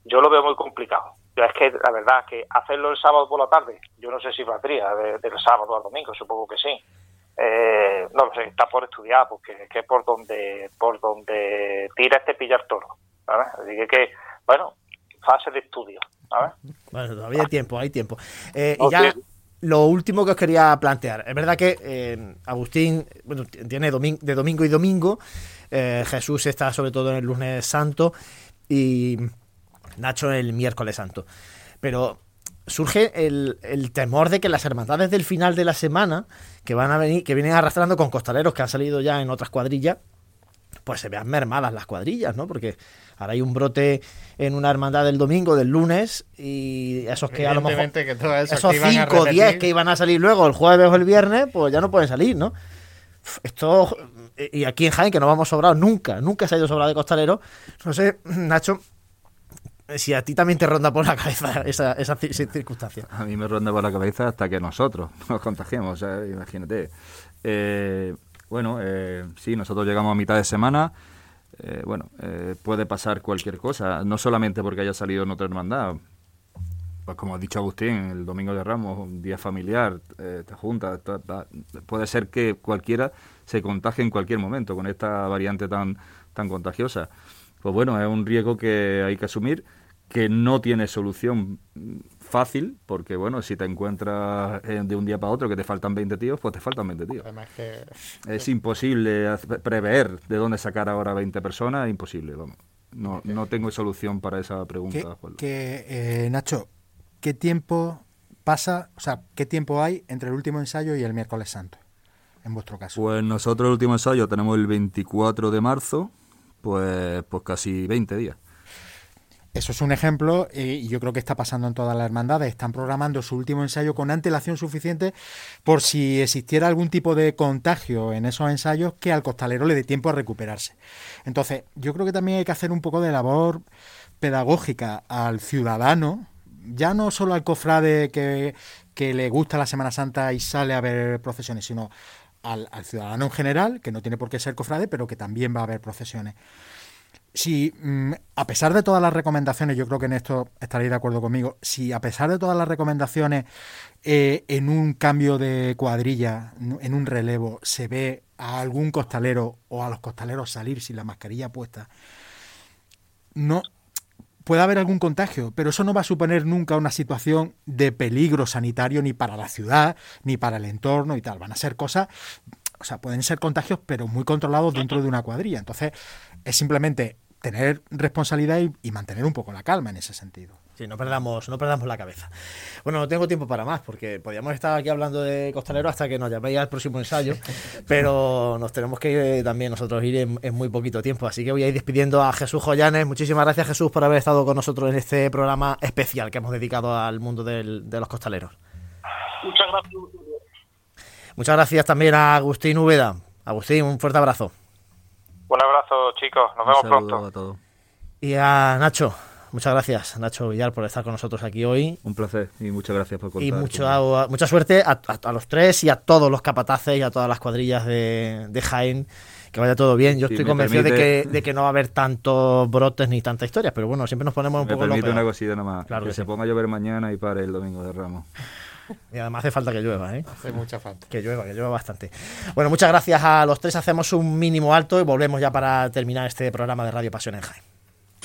Yo lo veo muy complicado. Es que la verdad que hacerlo el sábado por la tarde, yo no sé si valdría de- del sábado al domingo, supongo que sí. Eh, no sé, está por estudiar, porque es que por donde por donde tira este pillar toro. ¿sabes? Así que, que, bueno, fase de estudio. ¿sabes? Bueno, todavía hay tiempo, hay tiempo. Eh, y ya lo último que os quería plantear. Es verdad que eh, Agustín bueno, tiene domin- de domingo y domingo. eh, Jesús está sobre todo en el lunes santo. Y Nacho el miércoles santo. Pero surge el, el temor de que las hermandades del final de la semana, que van a venir, que vienen arrastrando con costaleros que han salido ya en otras cuadrillas, pues se vean mermadas las cuadrillas, ¿no? Porque ahora hay un brote en una hermandad del domingo, del lunes, y esos que a lo mejor. Que todos esos Esos que iban a 5 o 10 repetir- que iban a salir luego el jueves o el viernes, pues ya no pueden salir, ¿no? Esto. Y aquí en Jaén, que no vamos sobrados nunca, nunca se ha ido sobrado de costalero. No sé, Nacho, si a ti también te ronda por la cabeza esa, esa ci- circunstancia. A mí me ronda por la cabeza hasta que nosotros nos contagiemos, imagínate. Eh, bueno, eh, sí, nosotros llegamos a mitad de semana. eh, bueno, puede pasar cualquier cosa, no solamente porque haya salido en otra hermandad. Pues como ha dicho Agustín, el domingo de Ramos, un día familiar, te juntas, ta- ta- puede ser que cualquiera se contagie en cualquier momento con esta variante tan, tan contagiosa. Pues bueno, es un riesgo que hay que asumir, que no tiene solución fácil, porque bueno, si te encuentras eh, de un día para otro que te faltan 20 tíos, pues te faltan 20 tíos. Además que Es imposible prever de dónde sacar ahora 20 personas, es imposible, vamos. no, no tengo solución para esa pregunta. Que, que, eh, Nacho, ¿qué tiempo pasa, o sea, qué tiempo hay entre el último ensayo y el miércoles santo, en vuestro caso? Pues nosotros el último ensayo tenemos el 24 de marzo, pues, pues casi 20 días. Eso es un ejemplo eh, y yo creo que está pasando en todas las hermandades. Están programando su último ensayo con antelación suficiente por si existiera algún tipo de contagio en esos ensayos que al costalero le dé tiempo a recuperarse. Entonces, yo creo que también hay que hacer un poco de labor pedagógica al ciudadano, ya no solo al cofrade que, le gusta la Semana Santa y sale a ver procesiones, sino al, al ciudadano en general, que no tiene por qué ser cofrade, pero que también va a ver procesiones si mm, a pesar de todas las recomendaciones, yo creo que en esto estaréis de acuerdo conmigo, si a pesar de todas las recomendaciones eh, en un cambio de cuadrilla, en un relevo, se ve a algún costalero o a los costaleros salir sin la mascarilla puesta, no puede haber algún contagio, pero eso no va a suponer nunca una situación de peligro sanitario ni para la ciudad, ni para el entorno y tal. Van a ser cosas, o sea, pueden ser contagios, pero muy controlados dentro de una cuadrilla. Entonces, es simplemente tener responsabilidad y, y, mantener un poco la calma en ese sentido. Sí, no perdamos, no perdamos la cabeza. Bueno, no tengo tiempo para más, porque podríamos estar aquí hablando de costalero hasta que nos llaméis al próximo ensayo, pero nos tenemos que ir eh, también nosotros ir en, en, muy poquito tiempo. Así que voy a ir despidiendo a Jesús Joyanes. Muchísimas gracias, Jesús, por haber estado con nosotros en este programa especial que hemos dedicado al mundo del, de los costaleros. Muchas gracias. Muchas gracias también a Agustín Úbeda. Agustín, un fuerte abrazo. Un abrazo, chicos. Nos vemos pronto. A todos. Y a Nacho, muchas gracias, Nacho Villar, por estar con nosotros aquí hoy. Un placer y muchas gracias por contar. Y mucho, a, mucha suerte a, a, a, los tres y a todos los capataces y a todas las cuadrillas de, de Jaén. Que vaya todo bien. Yo Si estoy me convencido permite- de, que, de que no va a haber tantos brotes ni tanta historia, pero bueno, siempre nos ponemos un Me poco permite peor. una cosilla nomás. Claro que que se sí. ponga a llover mañana y pare el domingo de Ramos. Y además hace falta que llueva, ¿eh? Hace mucha falta. Que llueva, que llueva bastante. Bueno, muchas gracias a los tres. Hacemos un mínimo alto y volvemos ya para terminar este programa de Radio Pasión en Jaén.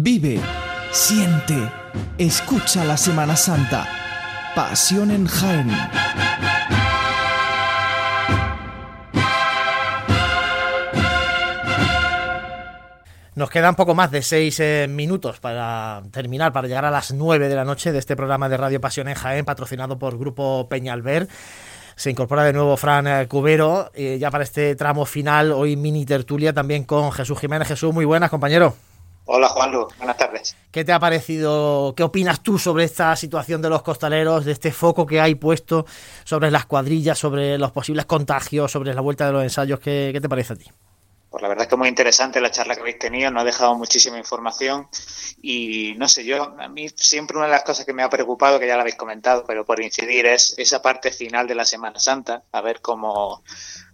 Vive, siente, escucha la Semana Santa. Pasión en Jaén. Nos quedan poco más de seis eh, minutos para terminar, para llegar a las nueve de la noche de este programa de Radio Pasión en Jaén, patrocinado por Grupo Peñalver. Se incorpora de nuevo Fran eh, Cubero, eh, ya para este tramo final, hoy mini tertulia también con Jesús Jiménez. Jesús, muy buenas, compañero. Hola Juanlu, buenas tardes. ¿Qué te ha parecido? ¿Qué opinas tú sobre esta situación de los costaleros, de este foco que hay puesto sobre las cuadrillas, sobre los posibles contagios, sobre la vuelta de los ensayos? ¿Qué, qué te parece a ti? Pues la verdad es que muy interesante la charla que habéis tenido, nos ha dejado muchísima información y no sé, yo a mí siempre una de las cosas que me ha preocupado, que ya lo habéis comentado, pero por incidir, es esa parte final de la Semana Santa, a ver cómo,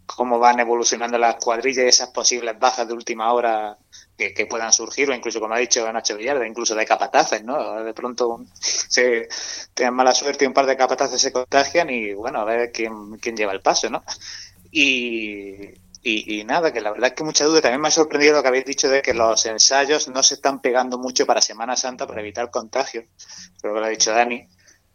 cómo van evolucionando las cuadrillas y esas posibles bajas de última hora que, puedan surgir, o incluso, como ha dicho Nacho Villarda, incluso de capataces, ¿no? De pronto se tienen mala suerte y un par de capataces se contagian y bueno, a ver quién, quién lleva el paso, ¿no? Y, y, y, nada, que la verdad es que mucha duda. También me ha sorprendido lo que habéis dicho de que los ensayos no se están pegando mucho para Semana Santa para evitar contagios. Creo que lo ha dicho Dani.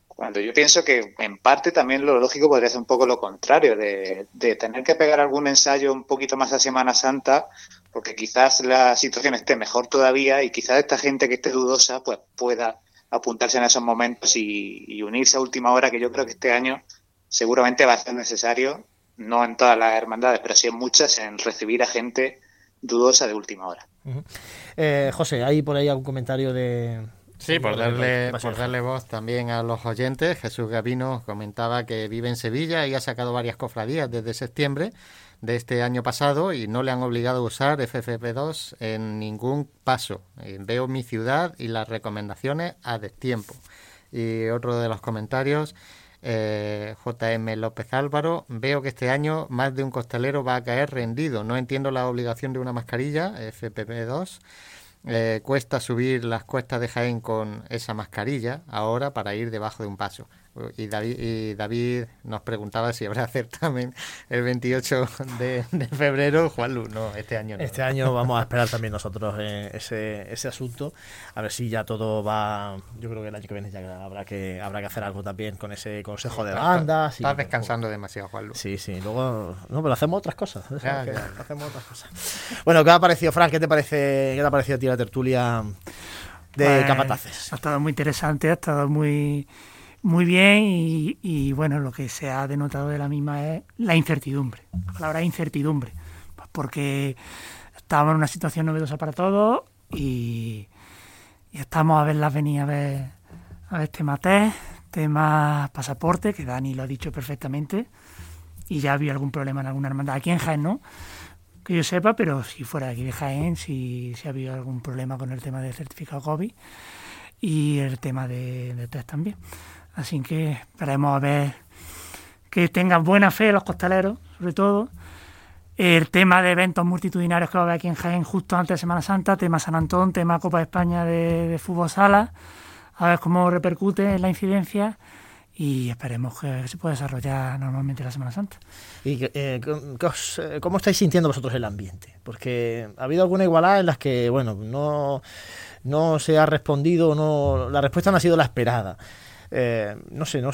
Cuando yo pienso que en parte también lo lógico podría ser un poco lo contrario, de, de tener que pegar algún ensayo un poquito más a Semana Santa, porque quizás la situación esté mejor todavía y quizás esta gente que esté dudosa pues pueda apuntarse en esos momentos y, y unirse a última hora, que yo creo que este año seguramente va a ser necesario no en todas las hermandades, pero sí en muchas, en recibir a gente dudosa de última hora. Uh -huh. eh, José, ¿hay por ahí algún comentario de...? Sí, por darle, por darle voz también a los oyentes, Jesús Gavino comentaba que vive en Sevilla y ha sacado varias cofradías desde septiembre de este año pasado y no le han obligado a usar FFP2 en ningún paso. Eh, Veo mi ciudad y las recomendaciones a destiempo. Y otro de los comentarios, Eh, JM López Álvaro, veo que este año más de un costalero va a caer rendido. No entiendo la obligación de una mascarilla, FPP2. Eh, cuesta subir las cuestas de Jaén con esa mascarilla ahora para ir debajo de un paso. Y David, y David nos preguntaba si habrá certamen el 28 de, de febrero. Juan Lu, no, este año no. Este año vamos a esperar también nosotros eh, ese, ese asunto. A ver si ya todo va. Yo creo que el año que viene ya habrá que habrá que hacer algo también con ese consejo de bandas. Estás descansando demasiado, Juan Lu. Sí, sí. Luego. No, pero hacemos otras cosas. Ya, ya. Hacemos otras cosas. Bueno, ¿qué te ha parecido, Frank? ¿Qué te parece, qué te ha parecido a ti la tertulia de Pues, capataces? Ha estado muy interesante, ha estado muy, muy bien y, bueno, lo que se ha denotado de la misma es la incertidumbre. La palabra incertidumbre. Pues porque estábamos en una situación novedosa para todos y, y estamos a verlas venir a ver, a ver tema test, tema pasaporte, que Dani lo ha dicho perfectamente, y ya había algún problema en alguna hermandad. Aquí en Jaén no, que yo sepa, pero si fuera aquí de Jaén, si, si ha habido algún problema con el tema del certificado COVID y el tema de, de test también. Así que esperemos a ver que tengan buena fe los costaleros, sobre todo. El tema de eventos multitudinarios que va a haber aquí en Jaén justo antes de Semana Santa, tema San Antón, tema Copa de España de, de fútbol sala, a ver cómo repercute en la incidencia y esperemos que se pueda desarrollar normalmente la Semana Santa. ¿Y eh, ¿qué os- eh, cómo estáis sintiendo vosotros el ambiente? Porque ha habido alguna igualdad en las que, bueno, no, no se ha respondido, no, la respuesta no ha sido la esperada. Eh, no sé, no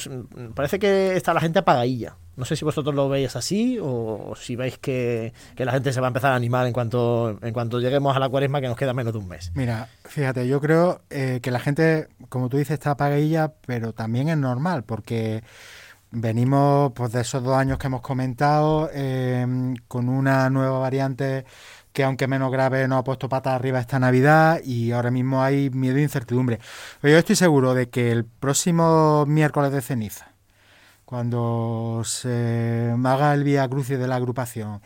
parece que está la gente apagadilla. No sé si vosotros lo veis así o, o si veis que, que la gente se va a empezar a animar en cuanto, en cuanto lleguemos a la cuaresma que nos queda menos de un mes. Mira, fíjate, yo creo eh, que la gente, como tú dices, está apagadilla, pero también es normal, porque venimos pues, de esos dos años que hemos comentado, eh, con una nueva variante que aunque menos grave nos ha puesto patas arriba esta Navidad y ahora mismo hay miedo e incertidumbre. Pero yo estoy seguro de que el próximo miércoles de ceniza, cuando se haga el vía crucis de la agrupación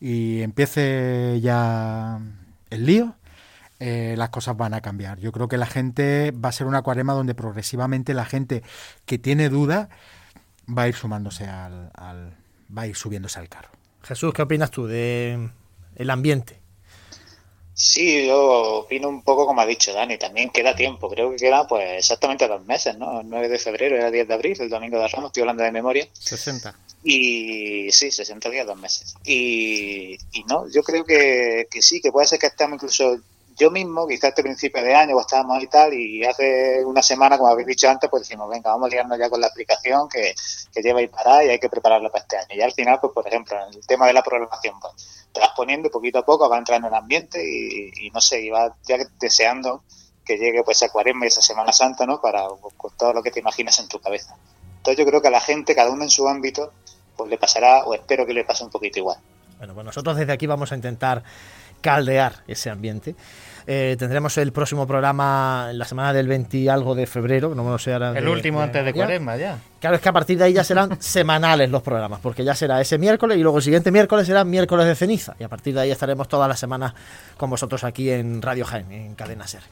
y empiece ya el lío, eh, las cosas van a cambiar. Yo creo que la gente va a ser una cuarema donde progresivamente la gente que tiene dudas va a ir sumándose al- va a ir subiéndose al carro. Jesús, ¿qué opinas tú de el ambiente? Sí, yo opino un poco como ha dicho Dani, también queda tiempo, creo que queda pues exactamente dos meses, ¿no? El 9 de febrero era 10 de abril, el domingo de Ramos, estoy hablando de memoria. 60. Y sí, 60 días, dos meses. Y, y no, yo creo que, que sí, que puede ser que estemos incluso yo mismo, quizás este principio de año, pues estábamos y tal, y hace una semana, como habéis dicho antes, pues decimos, venga, vamos a liarnos ya con la aplicación que, que lleva ahí para y hay que prepararla para este año. Y al final, pues por ejemplo, en el tema de la programación, pues te vas poniendo y poquito a poco va entrando en el ambiente y, y no sé, y vas ya deseando que llegue pues esa cuaresma y esa Semana Santa, ¿no? Para con todo lo que te imaginas en tu cabeza. Entonces yo creo que a la gente, cada uno en su ámbito, pues le pasará, o espero que le pase un poquito igual. Bueno, pues nosotros desde aquí vamos a intentar caldear ese ambiente. Eh, tendremos el próximo programa en la semana del 20 y algo de febrero, que no me lo sé ahora El de- último de antes de cuaresma ya. Claro, es que a partir de ahí ya serán semanales los programas, porque ya será ese miércoles y luego el siguiente miércoles será miércoles de ceniza. Y a partir de ahí estaremos todas las semanas con vosotros aquí en Radio Jaén, en Cadena Ser.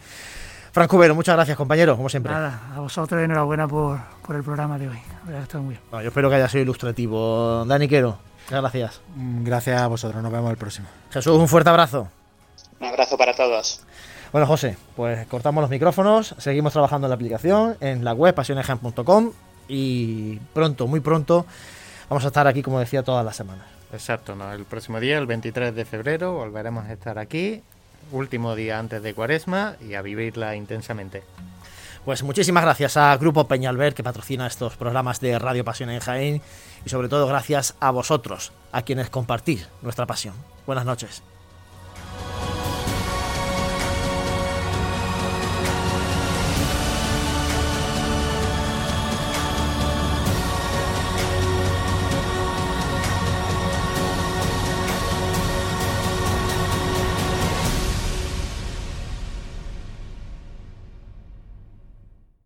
Franco Cubero, muchas gracias, compañero, como siempre. Nada, a vosotros enhorabuena por, por el programa de hoy. Está muy bien. Bueno, yo espero que haya sido ilustrativo. Dani Quero, muchas gracias. Gracias a vosotros, nos vemos el próximo. Jesús, un fuerte abrazo. Un abrazo para todos. Bueno, José, pues cortamos los micrófonos, seguimos trabajando en la aplicación, en la web pasionesgen.com y pronto, muy pronto, vamos a estar aquí, como decía, todas las semanas. Exacto, ¿no? el próximo día, el 23 de febrero, volveremos a estar aquí, último día antes de cuaresma y a vivirla intensamente. Pues muchísimas gracias a Grupo Peñalver que patrocina estos programas de Radio Pasión en Jaén y sobre todo gracias a vosotros, a quienes compartís nuestra pasión. Buenas noches.